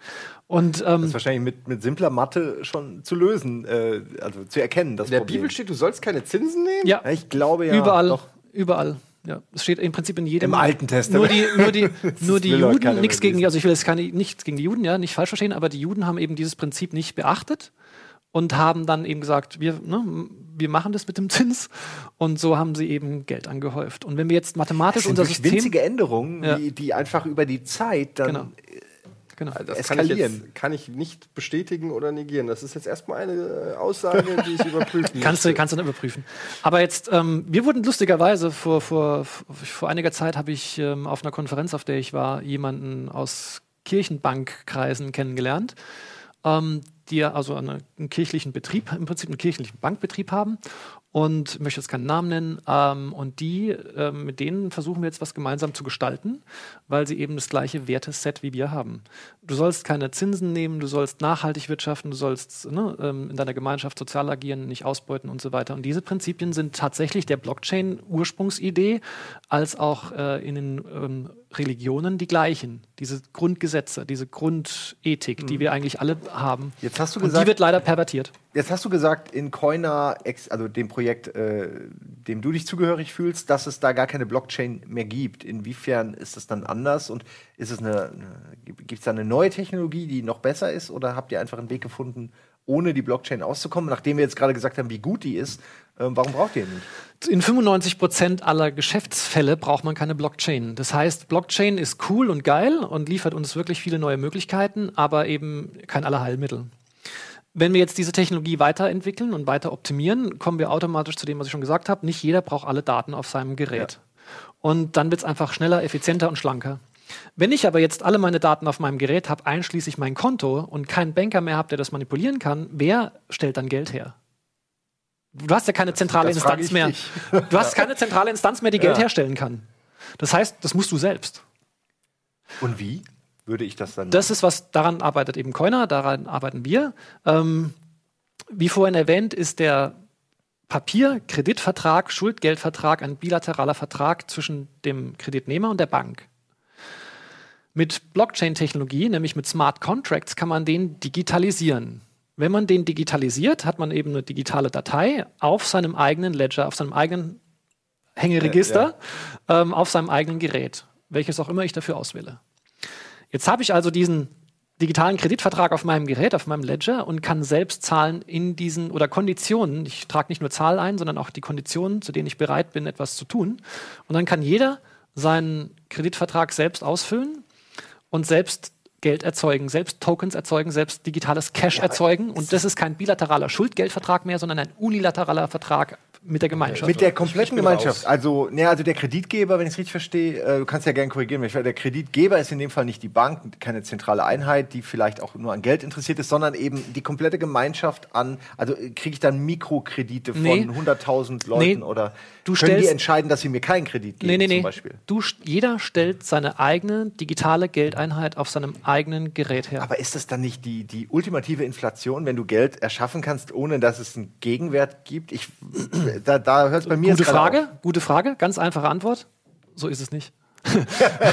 Und Das ähm, ist wahrscheinlich mit, mit simpler Mathe schon zu lösen, äh, also zu erkennen. Das In der Problem. Bibel steht, du sollst keine Zinsen nehmen? ja, Ja, ich glaube ja. überall, Doch. überall. Ja, es steht im Prinzip in jedem. Im Alten Nur Testament. die, nur die, nur die (laughs) doch keiner Juden, nichts gegen, also ich will jetzt keine, nichts gegen die Juden, ja, nicht falsch verstehen, aber die Juden haben eben dieses Prinzip nicht beachtet und haben dann eben gesagt, wir, ne, wir machen das mit dem Zins und so haben sie eben Geld angehäuft. Und wenn wir jetzt mathematisch Das sind unser System, winzige Änderungen, Ja. die, die einfach über die Zeit dann. Genau. genau. Das kann ich, Eskalieren. jetzt, kann ich nicht bestätigen oder negieren. Das ist jetzt erstmal eine äh, Aussage, die ich (laughs) überprüfen Kannst du, kannst du dann überprüfen. Aber jetzt, ähm, wir wurden lustigerweise vor, vor, vor einiger Zeit habe ich ähm, auf einer Konferenz, auf der ich war, jemanden aus Kirchenbankkreisen kennengelernt, ähm, die ja also eine, einen kirchlichen Betrieb, im Prinzip einen kirchlichen Bankbetrieb haben und möchte jetzt keinen Namen nennen. Ähm, und die, ähm, mit denen versuchen wir jetzt was gemeinsam zu gestalten, weil sie eben das gleiche Werteset wie wir haben. Du sollst keine Zinsen nehmen, du sollst nachhaltig wirtschaften, du sollst ne, ähm, in deiner Gemeinschaft sozial agieren, nicht ausbeuten und so weiter. Und diese Prinzipien sind tatsächlich der Blockchain-Ursprungsidee als auch äh, in den ähm, Religionen die gleichen. Diese Grundgesetze, diese Grundethik, die wir eigentlich alle haben. Jetzt hast du und die gesagt- wird leider pervertiert. Jetzt hast du gesagt, in Coina, also dem Projekt, äh, dem du dich zugehörig fühlst, dass es da gar keine Blockchain mehr gibt. Inwiefern ist das dann anders und ist es eine, eine gibt es da eine neue Technologie, die noch besser ist oder habt ihr einfach einen Weg gefunden, ohne die Blockchain auszukommen? Nachdem wir jetzt gerade gesagt haben, wie gut die ist, äh, warum braucht ihr nicht? In 95 Prozent aller Geschäftsfälle braucht man keine Blockchain. Das heißt, Blockchain ist cool und geil und liefert uns wirklich viele neue Möglichkeiten, aber eben kein Allerheilmittel. Wenn wir jetzt diese Technologie weiterentwickeln und weiter optimieren, kommen wir automatisch zu dem, was ich schon gesagt habe. Nicht jeder braucht alle Daten auf seinem Gerät. Ja. Und dann wird es einfach schneller, effizienter und schlanker. Wenn ich aber jetzt alle meine Daten auf meinem Gerät habe, einschließlich mein Konto und keinen Banker mehr habe, der das manipulieren kann, wer stellt dann Geld her? Du hast ja keine zentrale das, das Instanz mehr. Du hast keine zentrale Instanz mehr, die (laughs) Geld ja. herstellen kann. Das heißt, das musst du selbst. Und wie würde ich das dann? Das ist was, daran arbeitet eben Coiner, daran arbeiten wir. Ähm, wie vorhin erwähnt, ist der Papier-Kreditvertrag, Schuldgeldvertrag ein bilateraler Vertrag zwischen dem Kreditnehmer und der Bank. Mit Blockchain-Technologie, nämlich mit Smart Contracts, kann man den digitalisieren. Wenn man den digitalisiert, hat man eben eine digitale Datei auf seinem eigenen Ledger, auf seinem eigenen Hängeregister, ja, ja. Ähm, auf seinem eigenen Gerät, welches auch immer ich dafür auswähle. Jetzt habe ich also diesen digitalen Kreditvertrag auf meinem Gerät, auf meinem Ledger und kann selbst zahlen in diesen oder Konditionen. Ich trage nicht nur Zahl ein, sondern auch die Konditionen, zu denen ich bereit bin, etwas zu tun. Und dann kann jeder seinen Kreditvertrag selbst ausfüllen und selbst Geld erzeugen, selbst Tokens erzeugen, selbst digitales Cash ja, erzeugen. Und das ist kein bilateraler Schuldgeldvertrag mehr, sondern ein unilateraler Vertrag mit der Gemeinschaft. Mit der kompletten Gemeinschaft. Also, ne, also der Kreditgeber, wenn ich es richtig verstehe, äh, du kannst ja gerne korrigieren, der Kreditgeber ist in dem Fall nicht die Bank, keine zentrale Einheit, die vielleicht auch nur an Geld interessiert ist, sondern eben die komplette Gemeinschaft an, also kriege ich dann Mikrokredite von nee. 100.000 Leuten nee. oder du können die entscheiden, dass sie mir keinen Kredit geben nee, nee, zum Beispiel? Du, jeder stellt seine eigene digitale Geldeinheit auf seinem eigenen Gerät her. Aber ist das dann nicht die, die ultimative Inflation, wenn du Geld erschaffen kannst, ohne dass es einen Gegenwert gibt? Ich da, da hört es bei mir Gute Frage, auf. gute Frage, ganz einfache Antwort. So ist es nicht.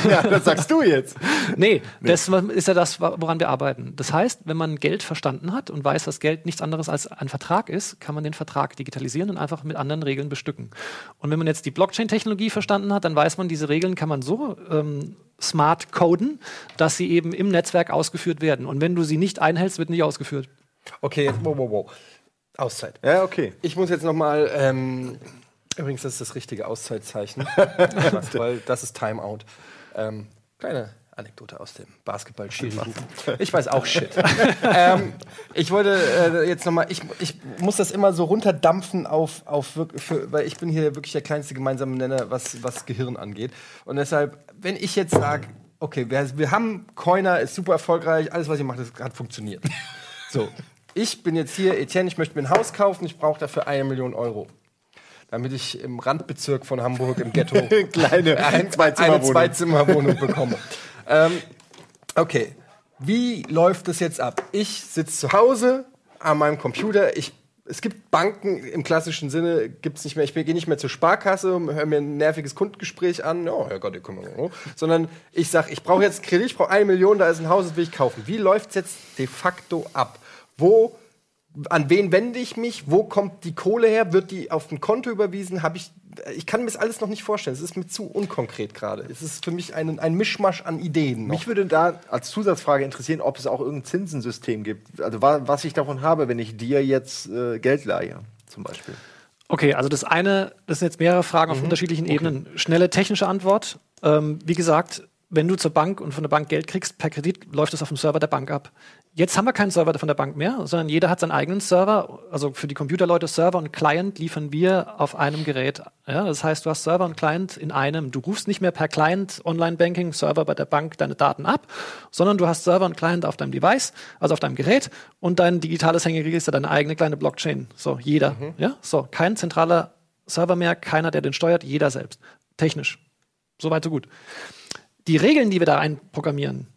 ja, das sagst du jetzt. Nee, (laughs) nee, das ist ja das, woran wir arbeiten. Das heißt, wenn man Geld verstanden hat und weiß, dass Geld nichts anderes als ein Vertrag ist, kann man den Vertrag digitalisieren und einfach mit anderen Regeln bestücken. Und wenn man jetzt die Blockchain-Technologie verstanden hat, dann weiß man, diese Regeln kann man so ähm, smart coden, dass sie eben im Netzwerk ausgeführt werden. Und wenn du sie nicht einhältst, wird nicht ausgeführt. Okay, wow, wow, wow. Auszeit. Ja, okay. Ich muss jetzt noch mal. Ähm, übrigens, das ist das richtige Auszeitzeichen, (laughs) weil das ist Timeout. Ähm, kleine Anekdote aus dem basketball Ich weiß auch Shit. (laughs) ähm, ich wollte äh, jetzt noch mal, ich, ich muss das immer so runterdampfen auf, auf für, weil ich bin hier wirklich der kleinste gemeinsame Nenner, was, was Gehirn angeht. Und deshalb, wenn ich jetzt sage, okay, wir, wir haben Coiner, ist super erfolgreich, alles, was ihr macht, hat funktioniert. So, ich bin jetzt hier, Etienne, ich möchte mir ein Haus kaufen, ich brauche dafür eine Million Euro. Damit ich im Randbezirk von Hamburg im Ghetto (laughs) Kleine, ein, eine Zwei-Zimmer-Wohnung bekomme. ähm, okay, wie läuft das jetzt ab? Ich sitze zu Hause an meinem Computer, ich es gibt Banken im klassischen Sinne, gibt es nicht mehr. Ich gehe nicht mehr zur Sparkasse, höre mir ein nerviges Kundengespräch an. Oh, Herrgott, komm mal. Sondern ich sage, ich brauche jetzt Kredit, ich brauche eine Million, da ist ein Haus, das will ich kaufen. Wie läuft es jetzt de facto ab? Wo, an wen wende ich mich? Wo kommt die Kohle her? Wird die auf ein Konto überwiesen? Habe ich, ich kann mir das alles noch nicht vorstellen. Es ist mir zu unkonkret gerade. Es ist für mich ein, ein Mischmasch an Ideen. Noch. Mich würde da als Zusatzfrage interessieren, ob es auch irgendein Zinsensystem gibt. Also was ich davon habe, wenn ich dir jetzt äh, Geld leihe, zum Beispiel. Okay, also das eine, das sind jetzt mehrere Fragen auf mhm. unterschiedlichen okay. Ebenen. Schnelle technische Antwort. Ähm, wie gesagt, wenn du zur Bank und von der Bank Geld kriegst per Kredit, läuft das auf dem Server der Bank ab. Jetzt haben wir keinen Server von der Bank mehr, sondern jeder hat seinen eigenen Server. Also für die Computerleute Server und Client liefern wir auf einem Gerät. Ja, das heißt, du hast Server und Client in einem. Du rufst nicht mehr per Client Online-Banking Server bei der Bank deine Daten ab, sondern du hast Server und Client auf deinem Device, also auf deinem Gerät und dein digitales Hängeregister, deine eigene kleine Blockchain. So, jeder. Mhm. Ja, so, kein zentraler Server mehr, keiner, der den steuert, jeder selbst. Technisch. Soweit, so gut. Die Regeln, die wir da einprogrammieren,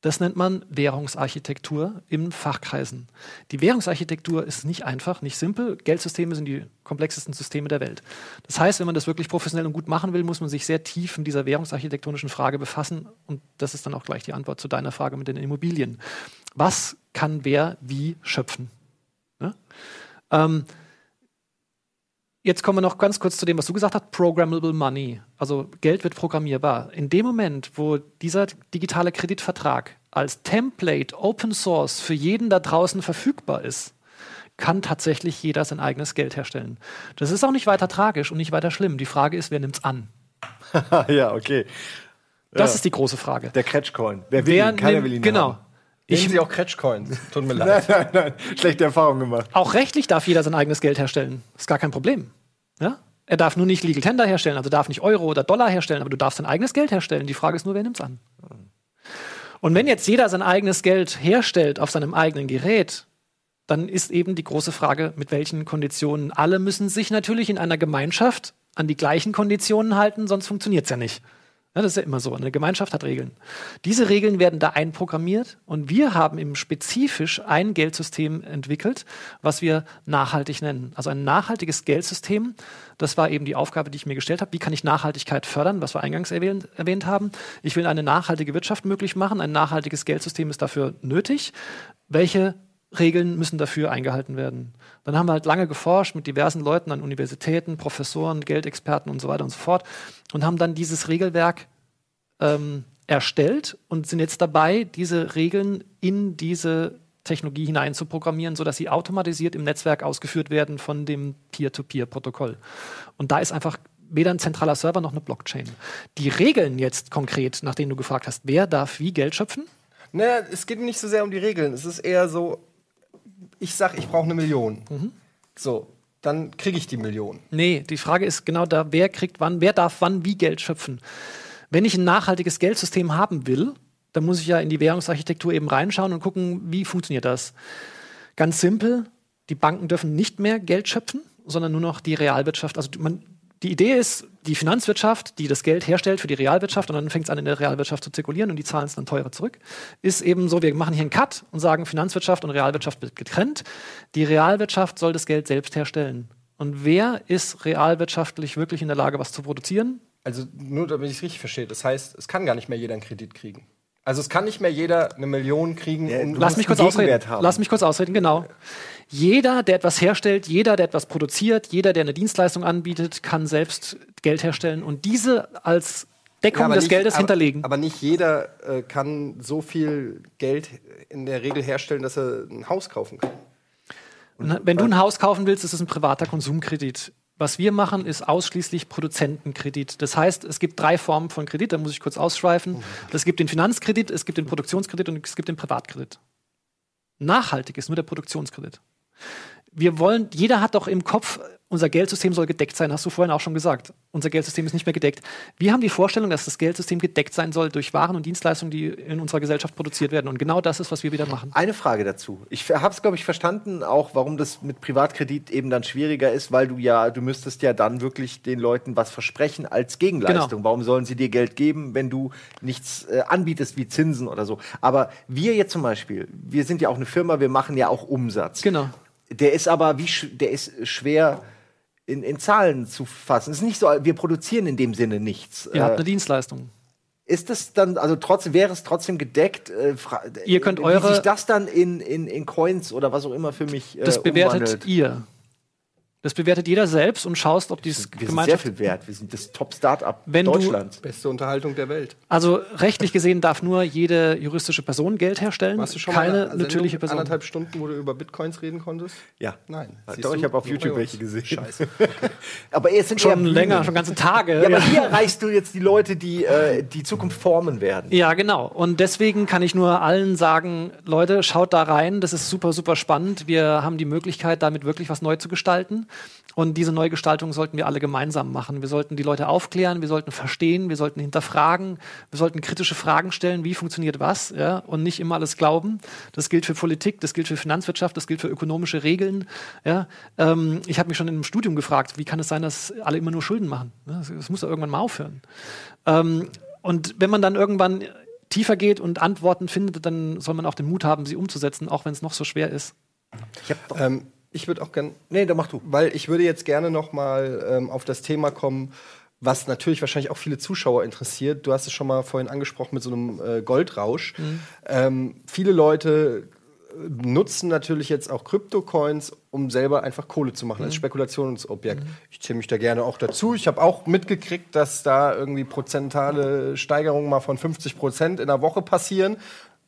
das nennt man Währungsarchitektur in Fachkreisen. Die Währungsarchitektur ist nicht einfach, nicht simpel. Geldsysteme sind die komplexesten Systeme der Welt. Das heißt, wenn man das wirklich professionell und gut machen will, muss man sich sehr tief in dieser währungsarchitektonischen Frage befassen. Und das ist dann auch gleich die Antwort zu deiner Frage mit den Immobilien. Was kann wer wie schöpfen? Ja? Ähm, Jetzt kommen wir noch ganz kurz zu dem, was du gesagt hast, Programmable Money. Also Geld wird programmierbar. In dem Moment, wo dieser digitale Kreditvertrag als Template Open Source für jeden da draußen verfügbar ist, kann tatsächlich jeder sein eigenes Geld herstellen. Das ist auch nicht weiter tragisch und nicht weiter schlimm. Die Frage ist, wer nimmt es an? (laughs) ja, okay. Das Ja. ist die große Frage. Der Cratchcoin. Wer will Wer ihn? Keiner nimmt- will ihn genau. haben. Nehmen Ich, Sie auch Cratchcoins. Tut mir (laughs) leid. Nein, nein, nein. Schlechte Erfahrung gemacht. auch rechtlich darf jeder sein eigenes Geld herstellen. Ist gar kein Problem. Ja? Er darf nur nicht Legal Tender herstellen, also darf nicht Euro oder Dollar herstellen, aber du darfst dein eigenes Geld herstellen. Die Frage ist nur, wer nimmt es an? Und wenn jetzt jeder sein eigenes Geld herstellt auf seinem eigenen Gerät, dann ist eben die große Frage, mit welchen Konditionen. Alle müssen sich natürlich in einer Gemeinschaft an die gleichen Konditionen halten, sonst funktioniert es ja nicht. Ja, das ist ja immer so. Eine Gemeinschaft hat Regeln. Diese Regeln werden da einprogrammiert und wir haben eben spezifisch ein Geldsystem entwickelt, was wir nachhaltig nennen. Also ein nachhaltiges Geldsystem. Das war eben die Aufgabe, die ich mir gestellt habe. Wie kann ich Nachhaltigkeit fördern, was wir eingangs erwähnt, erwähnt haben? Ich will eine nachhaltige Wirtschaft möglich machen. Ein nachhaltiges Geldsystem ist dafür nötig. Welche Regeln müssen dafür eingehalten werden. Dann haben wir halt lange geforscht mit diversen Leuten an Universitäten, Professoren, Geldexperten und so weiter und so fort und haben dann dieses Regelwerk ähm, erstellt und sind jetzt dabei, diese Regeln in diese Technologie hinein zu programmieren, sodass sie automatisiert im Netzwerk ausgeführt werden von dem Peer-to-Peer-Protokoll. Und da ist einfach weder ein zentraler Server noch eine Blockchain. Die Regeln jetzt konkret, nach denen du gefragt hast, wer darf wie Geld schöpfen? Naja, es geht nicht so sehr um die Regeln. Es ist eher so, ich sag, ich brauche eine Million. So, dann kriege ich die Million. Nee, die Frage ist genau da, wer kriegt wann, wer darf wann wie Geld schöpfen. Wenn ich ein nachhaltiges Geldsystem haben will, dann muss ich ja in die Währungsarchitektur eben reinschauen und gucken, wie funktioniert das. Ganz simpel, die Banken dürfen nicht mehr Geld schöpfen, sondern nur noch die Realwirtschaft. Also man, die Idee ist, die Finanzwirtschaft, die das Geld herstellt für die Realwirtschaft und dann fängt es an, in der Realwirtschaft zu zirkulieren und die zahlen es dann teurer zurück, ist eben so, wir machen hier einen Cut und sagen, Finanzwirtschaft und Realwirtschaft wird getrennt. Die Realwirtschaft soll das Geld selbst herstellen. Und wer ist realwirtschaftlich wirklich in der Lage, was zu produzieren? Also nur damit ich es richtig verstehe. Das heißt, es kann gar nicht mehr jeder einen Kredit kriegen. Also es kann nicht mehr jeder eine Million kriegen. Ja, um- Lass mich kurz einen ausreden. Haben. Lass mich kurz ausreden, genau. Jeder, der etwas herstellt, jeder, der etwas produziert, jeder, der eine Dienstleistung anbietet, kann selbst Geld herstellen und diese als Deckung Ja, des nicht- Geldes aber, hinterlegen. Aber nicht jeder äh, kann so viel Geld in der Regel herstellen, dass er ein Haus kaufen kann. Und wenn du ein Haus kaufen willst, ist es ein privater Konsumkredit. Was wir machen, ist ausschließlich Produzentenkredit. Das heißt, es gibt drei Formen von Kredit, da muss ich kurz ausschweifen. Es gibt den Finanzkredit, es gibt den Produktionskredit und es gibt den Privatkredit. Nachhaltig ist nur der Produktionskredit. Wir wollen, jeder hat doch im Kopf, unser Geldsystem soll gedeckt sein, hast du vorhin auch schon gesagt. Unser Geldsystem ist nicht mehr gedeckt. Wir haben die Vorstellung, dass das Geldsystem gedeckt sein soll durch Waren und Dienstleistungen, die in unserer Gesellschaft produziert werden. Und genau das ist, was wir wieder machen. Eine Frage dazu. Ich habe es, glaube ich, verstanden, auch warum das mit Privatkredit eben dann schwieriger ist, weil du ja, du müsstest ja dann wirklich den Leuten was versprechen als Gegenleistung. Genau. Warum sollen sie dir Geld geben, wenn du nichts äh, anbietest wie Zinsen oder so? Aber wir jetzt zum Beispiel, wir sind ja auch eine Firma, wir machen ja auch Umsatz. Genau. Der ist aber wie sch der ist schwer in, in Zahlen zu fassen. Es ist nicht so, wir produzieren in dem Sinne nichts. Ihr habt Äh, eine Dienstleistung. ist das dann, also trotzdem, wäre es trotzdem gedeckt? Äh, Ihr könnt wie eure- sich das dann in, in, in Coins oder was auch immer für mich äh, Das bewertet umwandelt? ihr. Das bewertet jeder selbst und schaust, ob dieses Wir sind sehr viel wert. Wir sind das Top-Startup Wenn du- Deutschlands. Beste Unterhaltung der Welt. Also rechtlich gesehen darf nur jede juristische Person Geld herstellen. Warst du schon mal keine in einer Sendung, natürliche Person. anderthalb Stunden, wo du über Bitcoins reden konntest? Ja. Nein. Siehst doch, du? ich habe auf YouTube welche gesehen. Scheiße. (laughs) Aber es sind Schon länger, schon ganze Tage. Ja, aber (laughs) Ja. hier erreichst du jetzt die Leute, die äh, die Zukunft formen werden. Ja, genau. Und deswegen kann ich nur allen sagen, Leute, schaut da rein. Das ist super, super spannend. Wir haben die Möglichkeit, damit wirklich was neu zu gestalten. Und diese Neugestaltung sollten wir alle gemeinsam machen. Wir sollten die Leute aufklären, wir sollten verstehen, wir sollten hinterfragen, wir sollten kritische Fragen stellen, wie funktioniert was, ja, und nicht immer alles glauben. Das gilt für Politik, das gilt für Finanzwirtschaft, das gilt für ökonomische Regeln. Ja. Ähm, ich habe mich schon im Studium gefragt, wie kann es sein, dass alle immer nur Schulden machen? Das, das muss doch irgendwann mal aufhören. Ähm, und wenn man dann irgendwann tiefer geht und Antworten findet, dann soll man auch den Mut haben, sie umzusetzen, auch wenn es noch so schwer ist. Ich hab doch, Ähm, ich würde auch gern, nee, dann mach du. weil ich würde jetzt gerne noch mal ähm, auf das Thema kommen, was natürlich wahrscheinlich auch viele Zuschauer interessiert. Du hast es schon mal vorhin angesprochen mit so einem äh, Goldrausch. Ähm, viele Leute äh, nutzen natürlich jetzt auch Kryptocoins, um selber einfach Kohle zu machen als Spekulationsobjekt. Ich zähle mich da gerne auch dazu. Ich habe auch mitgekriegt, dass da irgendwie prozentale Steigerungen mal von 50 Prozent in der Woche passieren.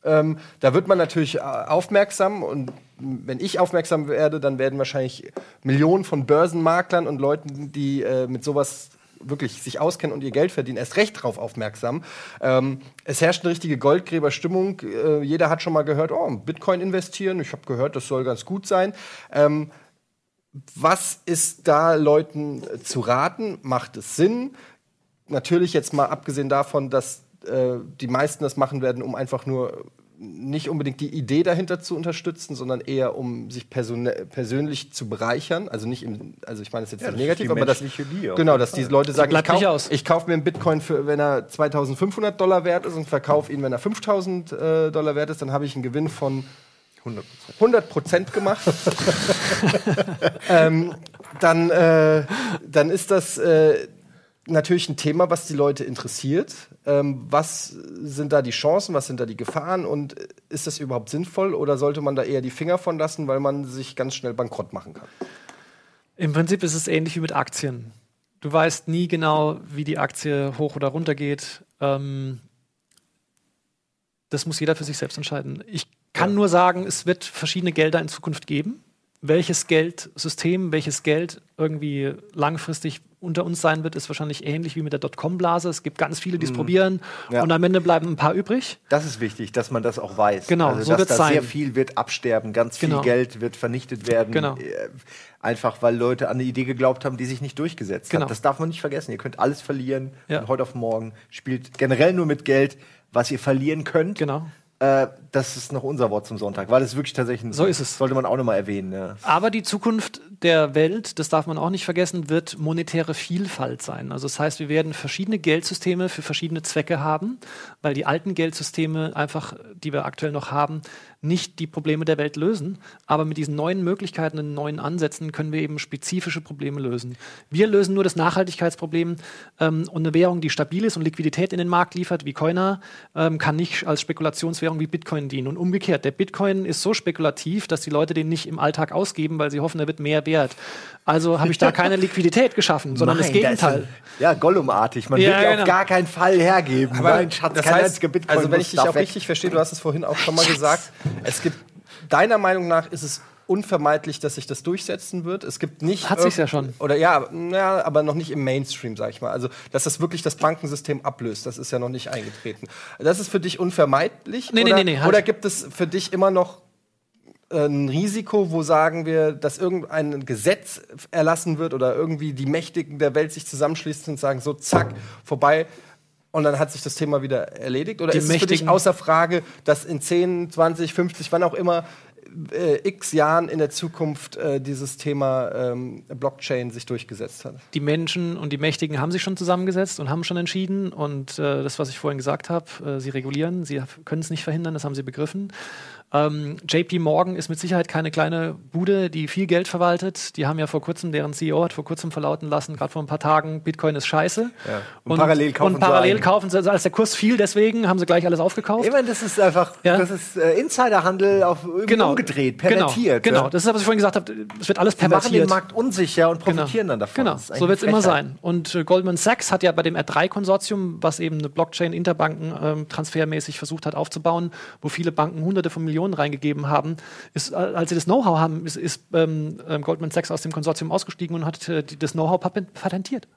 Ähm, da wird man natürlich äh, aufmerksam und wenn ich aufmerksam werde, dann werden wahrscheinlich Millionen von Börsenmaklern und Leuten, die äh, mit sowas wirklich sich auskennen und ihr Geld verdienen, erst recht darauf aufmerksam. Ähm, es herrscht eine richtige Goldgräberstimmung. Äh, jeder hat schon mal gehört, oh, Bitcoin investieren. Ich habe gehört, das soll ganz gut sein. Ähm, was ist da Leuten zu raten? Macht es Sinn? Natürlich jetzt mal abgesehen davon, dass äh, die meisten das machen werden, um einfach nur nicht unbedingt die Idee dahinter zu unterstützen, sondern eher um sich persönlich zu bereichern. Also nicht im, also ich meine das jetzt ja, das negativ, aber das Liebe, genau, dass die Leute sagen, ich kaufe kauf mir einen Bitcoin für, wenn er 2.500 Dollar wert ist und verkaufe ihn, wenn er 5.000 äh, Dollar wert ist, dann habe ich einen Gewinn von 100 Prozent gemacht. (laughs) ähm, dann, äh, dann ist das äh, natürlich ein Thema, was die Leute interessiert. Ähm, was sind da die Chancen, was sind da die Gefahren und ist das überhaupt sinnvoll oder sollte man da eher die Finger von lassen, weil man sich ganz schnell bankrott machen kann? Im Prinzip ist es ähnlich wie mit Aktien. Du weißt nie genau, wie die Aktie hoch oder runter geht. Ähm, das muss jeder für sich selbst entscheiden. Ich kann ja. nur sagen, es wird verschiedene Gelder in Zukunft geben. Welches Geldsystem, welches Geld irgendwie langfristig unter uns sein wird, ist wahrscheinlich ähnlich wie mit der Dotcom-Blase. Es gibt ganz viele, die es mhm. probieren ja. und am Ende bleiben ein paar übrig. Das ist wichtig, dass man das auch weiß. Genau, also, so wird es sein. Sehr viel wird absterben, ganz viel genau. Geld wird vernichtet werden. Genau. Äh, einfach weil Leute an eine Idee geglaubt haben, die sich nicht durchgesetzt genau. hat. Das darf man nicht vergessen. Ihr könnt alles verlieren. Ja. Von heute auf morgen spielt generell nur mit Geld, was ihr verlieren könnt. Genau. Äh, das ist noch unser Wort zum Sonntag, weil es wirklich tatsächlich so ist es. Sollte man auch noch mal erwähnen. Ja. Aber die Zukunft der Welt, das darf man auch nicht vergessen, wird monetäre Vielfalt sein. Also das heißt, wir werden verschiedene Geldsysteme für verschiedene Zwecke haben, weil die alten Geldsysteme einfach, die wir aktuell noch haben, nicht die Probleme der Welt lösen, aber mit diesen neuen Möglichkeiten und neuen Ansätzen können wir eben spezifische Probleme lösen. Wir lösen nur das Nachhaltigkeitsproblem ähm, und eine Währung, die stabil ist und Liquidität in den Markt liefert, wie Coiner, ähm, kann nicht als Spekulationswährung wie Bitcoin dienen. Und umgekehrt, der Bitcoin ist so spekulativ, dass die Leute den nicht im Alltag ausgeben, weil sie hoffen, er wird mehr wert. Also habe ich da (laughs) keine Liquidität geschaffen, sondern Nein, das Gegenteil. Das ein, ja, Gollum-artig. Man ja, will genau. auf gar keinen Fall hergeben. Aber Nein, Schatz, das heißt, Bitcoin also wenn ich dich auch weg. richtig verstehe, du hast es vorhin auch schon mal gesagt, es gibt, deiner Meinung nach ist es unvermeidlich, dass sich das durchsetzen wird. Es gibt nicht. Hat sich ja schon. Oder ja, ja, aber noch nicht im Mainstream, sag ich mal. Also, dass das wirklich das Bankensystem ablöst, das ist ja noch nicht eingetreten. Das ist für dich unvermeidlich? Nee, oder, nee, nee, nee, halt. oder gibt es für dich immer noch äh, ein Risiko, wo sagen wir, dass irgendein Gesetz erlassen wird oder irgendwie die Mächtigen der Welt sich zusammenschließen und sagen, so zack, vorbei, und dann hat sich das Thema wieder erledigt? Oder die ist es für dich außer Frage, dass in 10, 20, 50, wann auch immer äh, x Jahren in der Zukunft äh, dieses Thema ähm, Blockchain sich durchgesetzt hat? Die Menschen und die Mächtigen haben sich schon zusammengesetzt und haben schon entschieden. Und äh, das, was ich vorhin gesagt habe, äh, sie regulieren, sie können es nicht verhindern, das haben sie begriffen. Ähm, JP Morgan ist mit Sicherheit keine kleine Bude, die viel Geld verwaltet. Die haben ja vor kurzem, deren CEO hat vor kurzem verlauten lassen, gerade vor ein paar Tagen, Bitcoin ist scheiße. Ja. Und, und, parallel kaufen, und parallel sie kaufen sie, also als der Kurs fiel, deswegen haben sie gleich alles aufgekauft. Ich meine, das ist einfach, ja. das ist äh, Insiderhandel auf genau. umgedreht, genau. pervertiert. Genau, genau. das ist, was ich vorhin gesagt habe, es wird alles pervertiert. Sie machen den Markt unsicher und profitieren genau. dann davon. Genau, so wird es immer sein. Und äh, Goldman Sachs hat ja bei dem R3-Konsortium, was eben eine Blockchain interbanken ähm, transfermäßig versucht hat aufzubauen, wo viele Banken hunderte von Millionen reingegeben haben, ist, äh, als sie das Know-how haben, ist, ist ähm, ähm, Goldman Sachs aus dem Konsortium ausgestiegen und hat äh, das Know-how patentiert.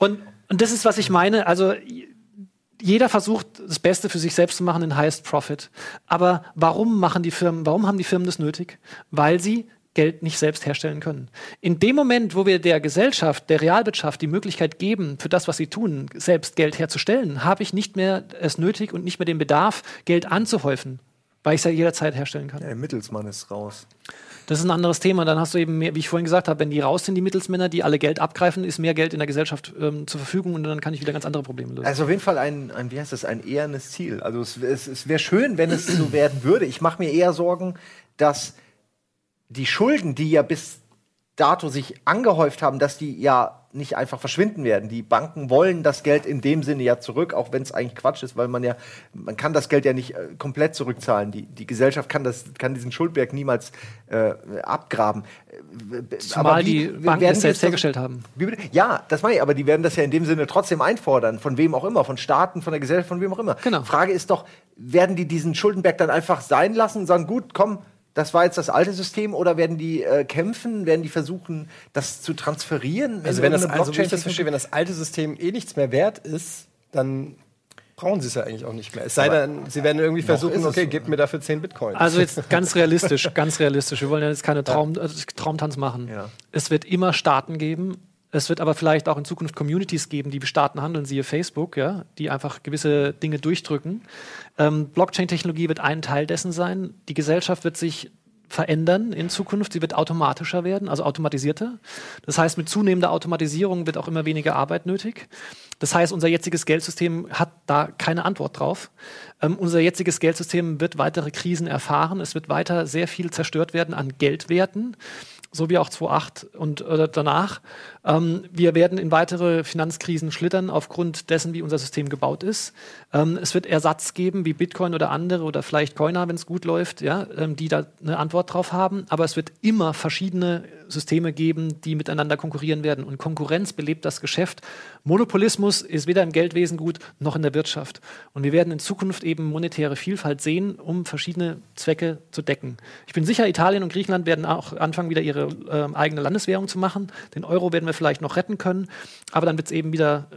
Und, und das ist, was ich meine. Also jeder versucht, das Beste für sich selbst zu machen, den Highest Profit. Aber warum machen die Firmen, warum haben die Firmen das nötig? Weil sie Geld nicht selbst herstellen können. In dem Moment, wo wir der Gesellschaft, der Realwirtschaft die Möglichkeit geben, für das, was sie tun, selbst Geld herzustellen, habe ich nicht mehr es nötig und nicht mehr den Bedarf, Geld anzuhäufen weil ich es ja jederzeit herstellen kann. Der Mittelsmann ist raus. Das ist ein anderes Thema. Dann hast du eben mehr, wie ich vorhin gesagt habe, wenn die raus sind, die Mittelsmänner, die alle Geld abgreifen, ist mehr Geld in der Gesellschaft ähm, zur Verfügung und dann kann ich wieder ganz andere Probleme lösen. Also auf jeden Fall ein, ein wie heißt das, ein ehernes Ziel. Also es, es, es wäre schön, wenn es so werden würde. Ich mache mir eher Sorgen, dass die Schulden, die ja bis dato sich angehäuft haben, dass die ja nicht einfach verschwinden werden. Die Banken wollen das Geld in dem Sinne ja zurück, auch wenn es eigentlich Quatsch ist, weil man ja, man kann das Geld ja nicht äh, komplett zurückzahlen. Die, die Gesellschaft kann, das, kann diesen Schuldberg niemals äh, abgraben. Äh, Zumal wie, die Banken es selbst hergestellt haben. Ja, das meine ich, aber die werden das ja in dem Sinne trotzdem einfordern, von wem auch immer, von Staaten, von der Gesellschaft, von wem auch immer. Genau. Frage ist doch, werden die diesen Schuldenberg dann einfach sein lassen und sagen, gut, komm, das war jetzt das alte System oder werden die äh, kämpfen, werden die versuchen, das zu transferieren? Also wenn das, also wie ich das verstehe, wenn das alte System eh nichts mehr wert ist, dann brauchen sie es ja eigentlich auch nicht mehr. Es sei denn, sie werden irgendwie versuchen, okay, gebt mir dafür 10 Bitcoin. Also jetzt (laughs) ganz realistisch, ganz realistisch. Wir wollen ja jetzt keine Traum, also Traumtanz machen. Ja. Es wird immer Staaten geben, es wird aber vielleicht auch in Zukunft Communities geben, die wie Staaten handeln, siehe Facebook, ja, die einfach gewisse Dinge durchdrücken. Ähm, Blockchain-Technologie wird ein Teil dessen sein. Die Gesellschaft wird sich verändern in Zukunft. Sie wird automatischer werden, also automatisierter. Das heißt, mit zunehmender Automatisierung wird auch immer weniger Arbeit nötig. Das heißt, unser jetziges Geldsystem hat da keine Antwort drauf. Ähm, unser jetziges Geldsystem wird weitere Krisen erfahren. Es wird weiter sehr viel zerstört werden an Geldwerten so wie auch 2008 und oder danach. Ähm, wir werden in weitere Finanzkrisen schlittern aufgrund dessen, wie unser System gebaut ist. Ähm, es wird Ersatz geben, wie Bitcoin oder andere oder vielleicht Coiner, wenn es gut läuft, ja, ähm, die da eine Antwort drauf haben. Aber es wird immer verschiedene Systeme geben, die miteinander konkurrieren werden. Und Konkurrenz belebt das Geschäft. Monopolismus ist weder im Geldwesen gut noch in der Wirtschaft. Und wir werden in Zukunft eben monetäre Vielfalt sehen, um verschiedene Zwecke zu decken. Ich bin sicher, Italien und Griechenland werden auch anfangen, wieder ihre äh, eigene Landeswährung zu machen. Den Euro werden wir vielleicht noch retten können, aber dann wird es eben wieder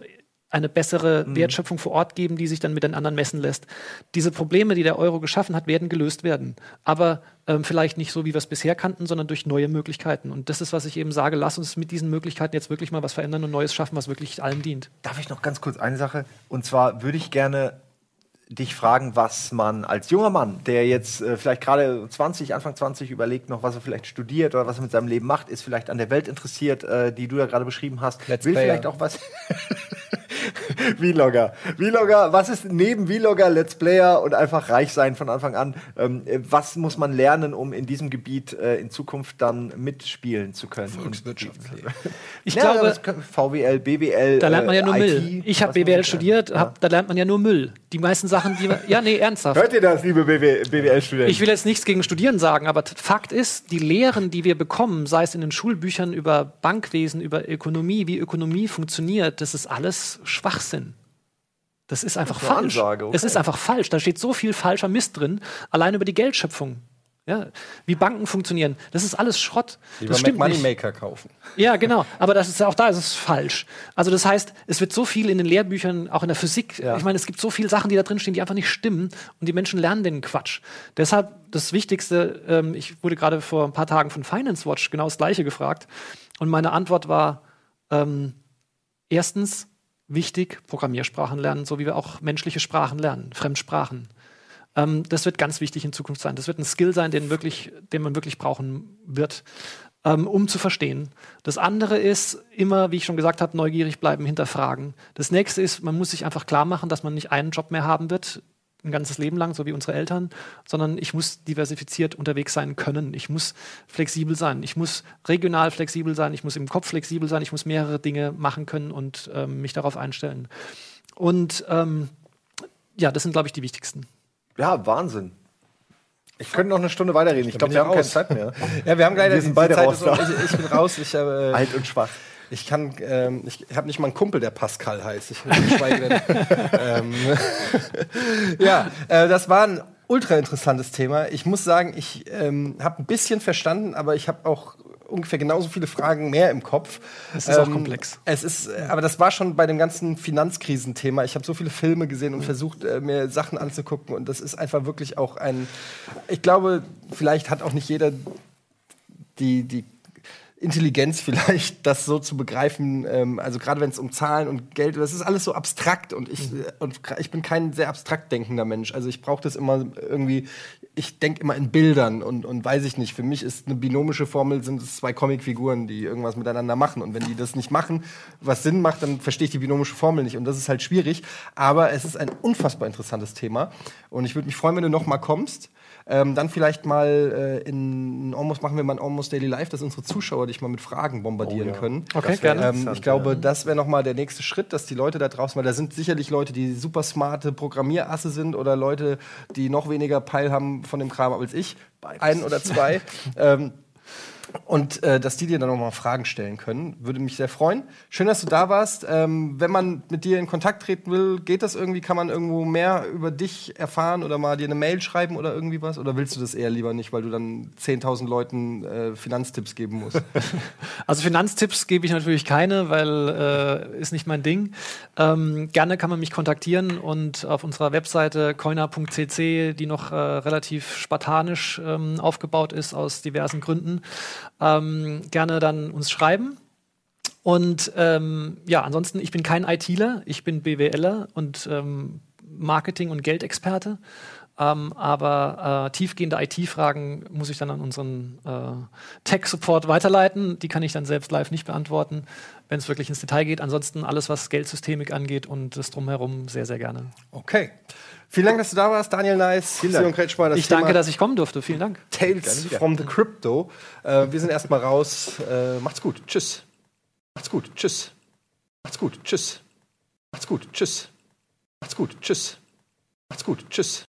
eine bessere mhm. Wertschöpfung vor Ort geben, die sich dann mit den anderen messen lässt. Diese Probleme, die der Euro geschaffen hat, werden gelöst werden. Aber ähm, vielleicht nicht so, wie wir es bisher kannten, sondern durch neue Möglichkeiten. Und das ist, was ich eben sage, lass uns mit diesen Möglichkeiten jetzt wirklich mal was verändern und Neues schaffen, was wirklich allen dient. Darf ich noch ganz kurz eine Sache? Und zwar würde ich gerne dich fragen, was man als junger Mann, der jetzt äh, vielleicht gerade 20, Anfang 20 überlegt noch, was er vielleicht studiert oder was er mit seinem Leben macht, ist vielleicht an der Welt interessiert, äh, die du ja gerade beschrieben hast, Let's will vielleicht auch was (laughs) Vlogger. Vlogger, was ist neben Vlogger, Let's Player und einfach reich sein von Anfang an? Ähm, was muss man lernen, um in diesem Gebiet äh, in Zukunft dann mitspielen zu können? Volkswirtschaftslehre. Ich ja, glaube, VWL, BWL. Da lernt man ja nur IT, Müll. Ich habe BWL studiert, ja. hab, da lernt man ja nur Müll. Die meisten Sachen, die. Ja, nee, ernsthaft. Hört ihr das, liebe BWL-Studenten? Ich will jetzt nichts gegen Studieren sagen, aber Fakt ist, die Lehren, die wir bekommen, sei es in den Schulbüchern über Bankwesen, über Ökonomie, wie Ökonomie funktioniert, das ist alles Schwachsinn. Das ist einfach das falsch. Ansage, okay. Es ist einfach falsch. Da steht so viel falscher Mist drin, allein über die Geldschöpfung. Ja, wie Banken funktionieren, das ist alles Schrott. Wie das stimmt Moneymaker kaufen. Ja, genau. Aber das ist auch da ist es falsch. Also das heißt, es wird so viel in den Lehrbüchern, auch in der Physik. Ja. Ich meine, es gibt so viele Sachen, die da drin stehen, die einfach nicht stimmen und die Menschen lernen den Quatsch. Deshalb das Wichtigste. Ähm, ich wurde gerade vor ein paar Tagen von Finance Watch genau das Gleiche gefragt und meine Antwort war ähm, erstens wichtig Programmiersprachen lernen, so wie wir auch menschliche Sprachen lernen, Fremdsprachen. Ähm, das wird ganz wichtig in Zukunft sein. Das wird ein Skill sein, den, wirklich, den man wirklich brauchen wird, ähm, um zu verstehen. Das andere ist immer, wie ich schon gesagt habe, neugierig bleiben, hinterfragen. Das nächste ist, man muss sich einfach klar machen, dass man nicht einen Job mehr haben wird, ein ganzes Leben lang, so wie unsere Eltern, sondern ich muss diversifiziert unterwegs sein können. Ich muss flexibel sein. Ich muss regional flexibel sein. Ich muss im Kopf flexibel sein. Ich muss mehrere Dinge machen können und ähm, mich darauf einstellen. Und ähm, ja, das sind, glaube ich, die wichtigsten. Ja, Wahnsinn. Ich könnte noch eine Stunde weiterreden. Ich glaube, wir haben keine Zeit mehr. (laughs) ja, wir haben leider wir sind beide Zeit raus. So, ich, ich, bin raus. Ich, äh, (laughs) Alt und schwach. Ich kann, ähm, ich habe nicht mal einen Kumpel, der Pascal heißt. Ich schweige (laughs) ähm, ja, äh, das war ein ultra interessantes Thema. Ich muss sagen, ich ähm, habe ein bisschen verstanden, aber ich habe auch ungefähr genauso viele Fragen mehr im Kopf. Es ist ähm, auch komplex. Es ist, äh, aber das war schon bei dem ganzen Finanzkrisenthema. Ich habe so viele Filme gesehen und mhm. versucht, äh, mir Sachen anzugucken. Und das ist einfach wirklich auch ein. Ich glaube, vielleicht hat auch nicht jeder die, die Intelligenz (laughs) vielleicht, das so zu begreifen. Ähm, also gerade wenn es um Zahlen und Geld, das ist alles so abstrakt und ich mhm. und ich bin kein sehr abstrakt denkender Mensch. Also ich brauche das immer irgendwie ich denke immer in Bildern und, und weiß ich nicht. Für mich ist eine binomische Formel sind es zwei Comicfiguren, die irgendwas miteinander machen. Und wenn die das nicht machen, was Sinn macht, dann verstehe ich die binomische Formel nicht. Und das ist halt schwierig. Aber es ist ein unfassbar interessantes Thema. Und ich würde mich freuen, wenn du noch mal kommst. Ähm, dann vielleicht mal äh, in Almost machen wir mal ein Almost Daily Life, dass unsere Zuschauer dich mal mit Fragen bombardieren Oh ja. können. Okay, gerne. Ähm, ich glaube, das wäre noch mal der nächste Schritt, dass die Leute da draußen, weil da sind sicherlich Leute, die super smarte Programmierasse sind oder Leute, die noch weniger Peil haben von dem Kram als ich, ein oder zwei. (laughs) ähm, und äh, dass die dir dann nochmal Fragen stellen können. Würde mich sehr freuen. Schön, dass du da warst. Ähm, wenn man mit dir in Kontakt treten will, geht das irgendwie? Kann man irgendwo mehr über dich erfahren oder mal dir eine Mail schreiben oder irgendwie was? Oder willst du das eher lieber nicht, weil du dann 10.000 Leuten äh, Finanztipps geben musst? (laughs) Also Finanztipps gebe ich natürlich keine, weil äh, ist nicht mein Ding. Ähm, gerne kann man mich kontaktieren und auf unserer Webseite coiner.cc, die noch äh, relativ spartanisch ähm, aufgebaut ist aus diversen Gründen, ähm, gerne dann uns schreiben. Und ähm, ja, ansonsten, ich bin kein ITler, ich bin BWLer und ähm, Marketing- und Geldexperte. Ähm, aber äh, tiefgehende IT-Fragen muss ich dann an unseren äh, Tech-Support weiterleiten. Die kann ich dann selbst live nicht beantworten, wenn es wirklich ins Detail geht. Ansonsten alles, was Geldsystemik angeht und das drumherum, sehr, sehr gerne. Okay. Vielen Dank, dass du da warst, Daniel Nice, Vielen Dank. Simon Kretschmer. Das ich danke, Thema dass ich kommen durfte. Vielen Dank. Tales from the Crypto. Äh, wir sind erstmal raus. Äh, macht's gut. Tschüss. Macht's gut. Tschüss. Macht's gut. Tschüss. Macht's gut. Tschüss. Macht's gut. Tschüss. Macht's gut. Tschüss.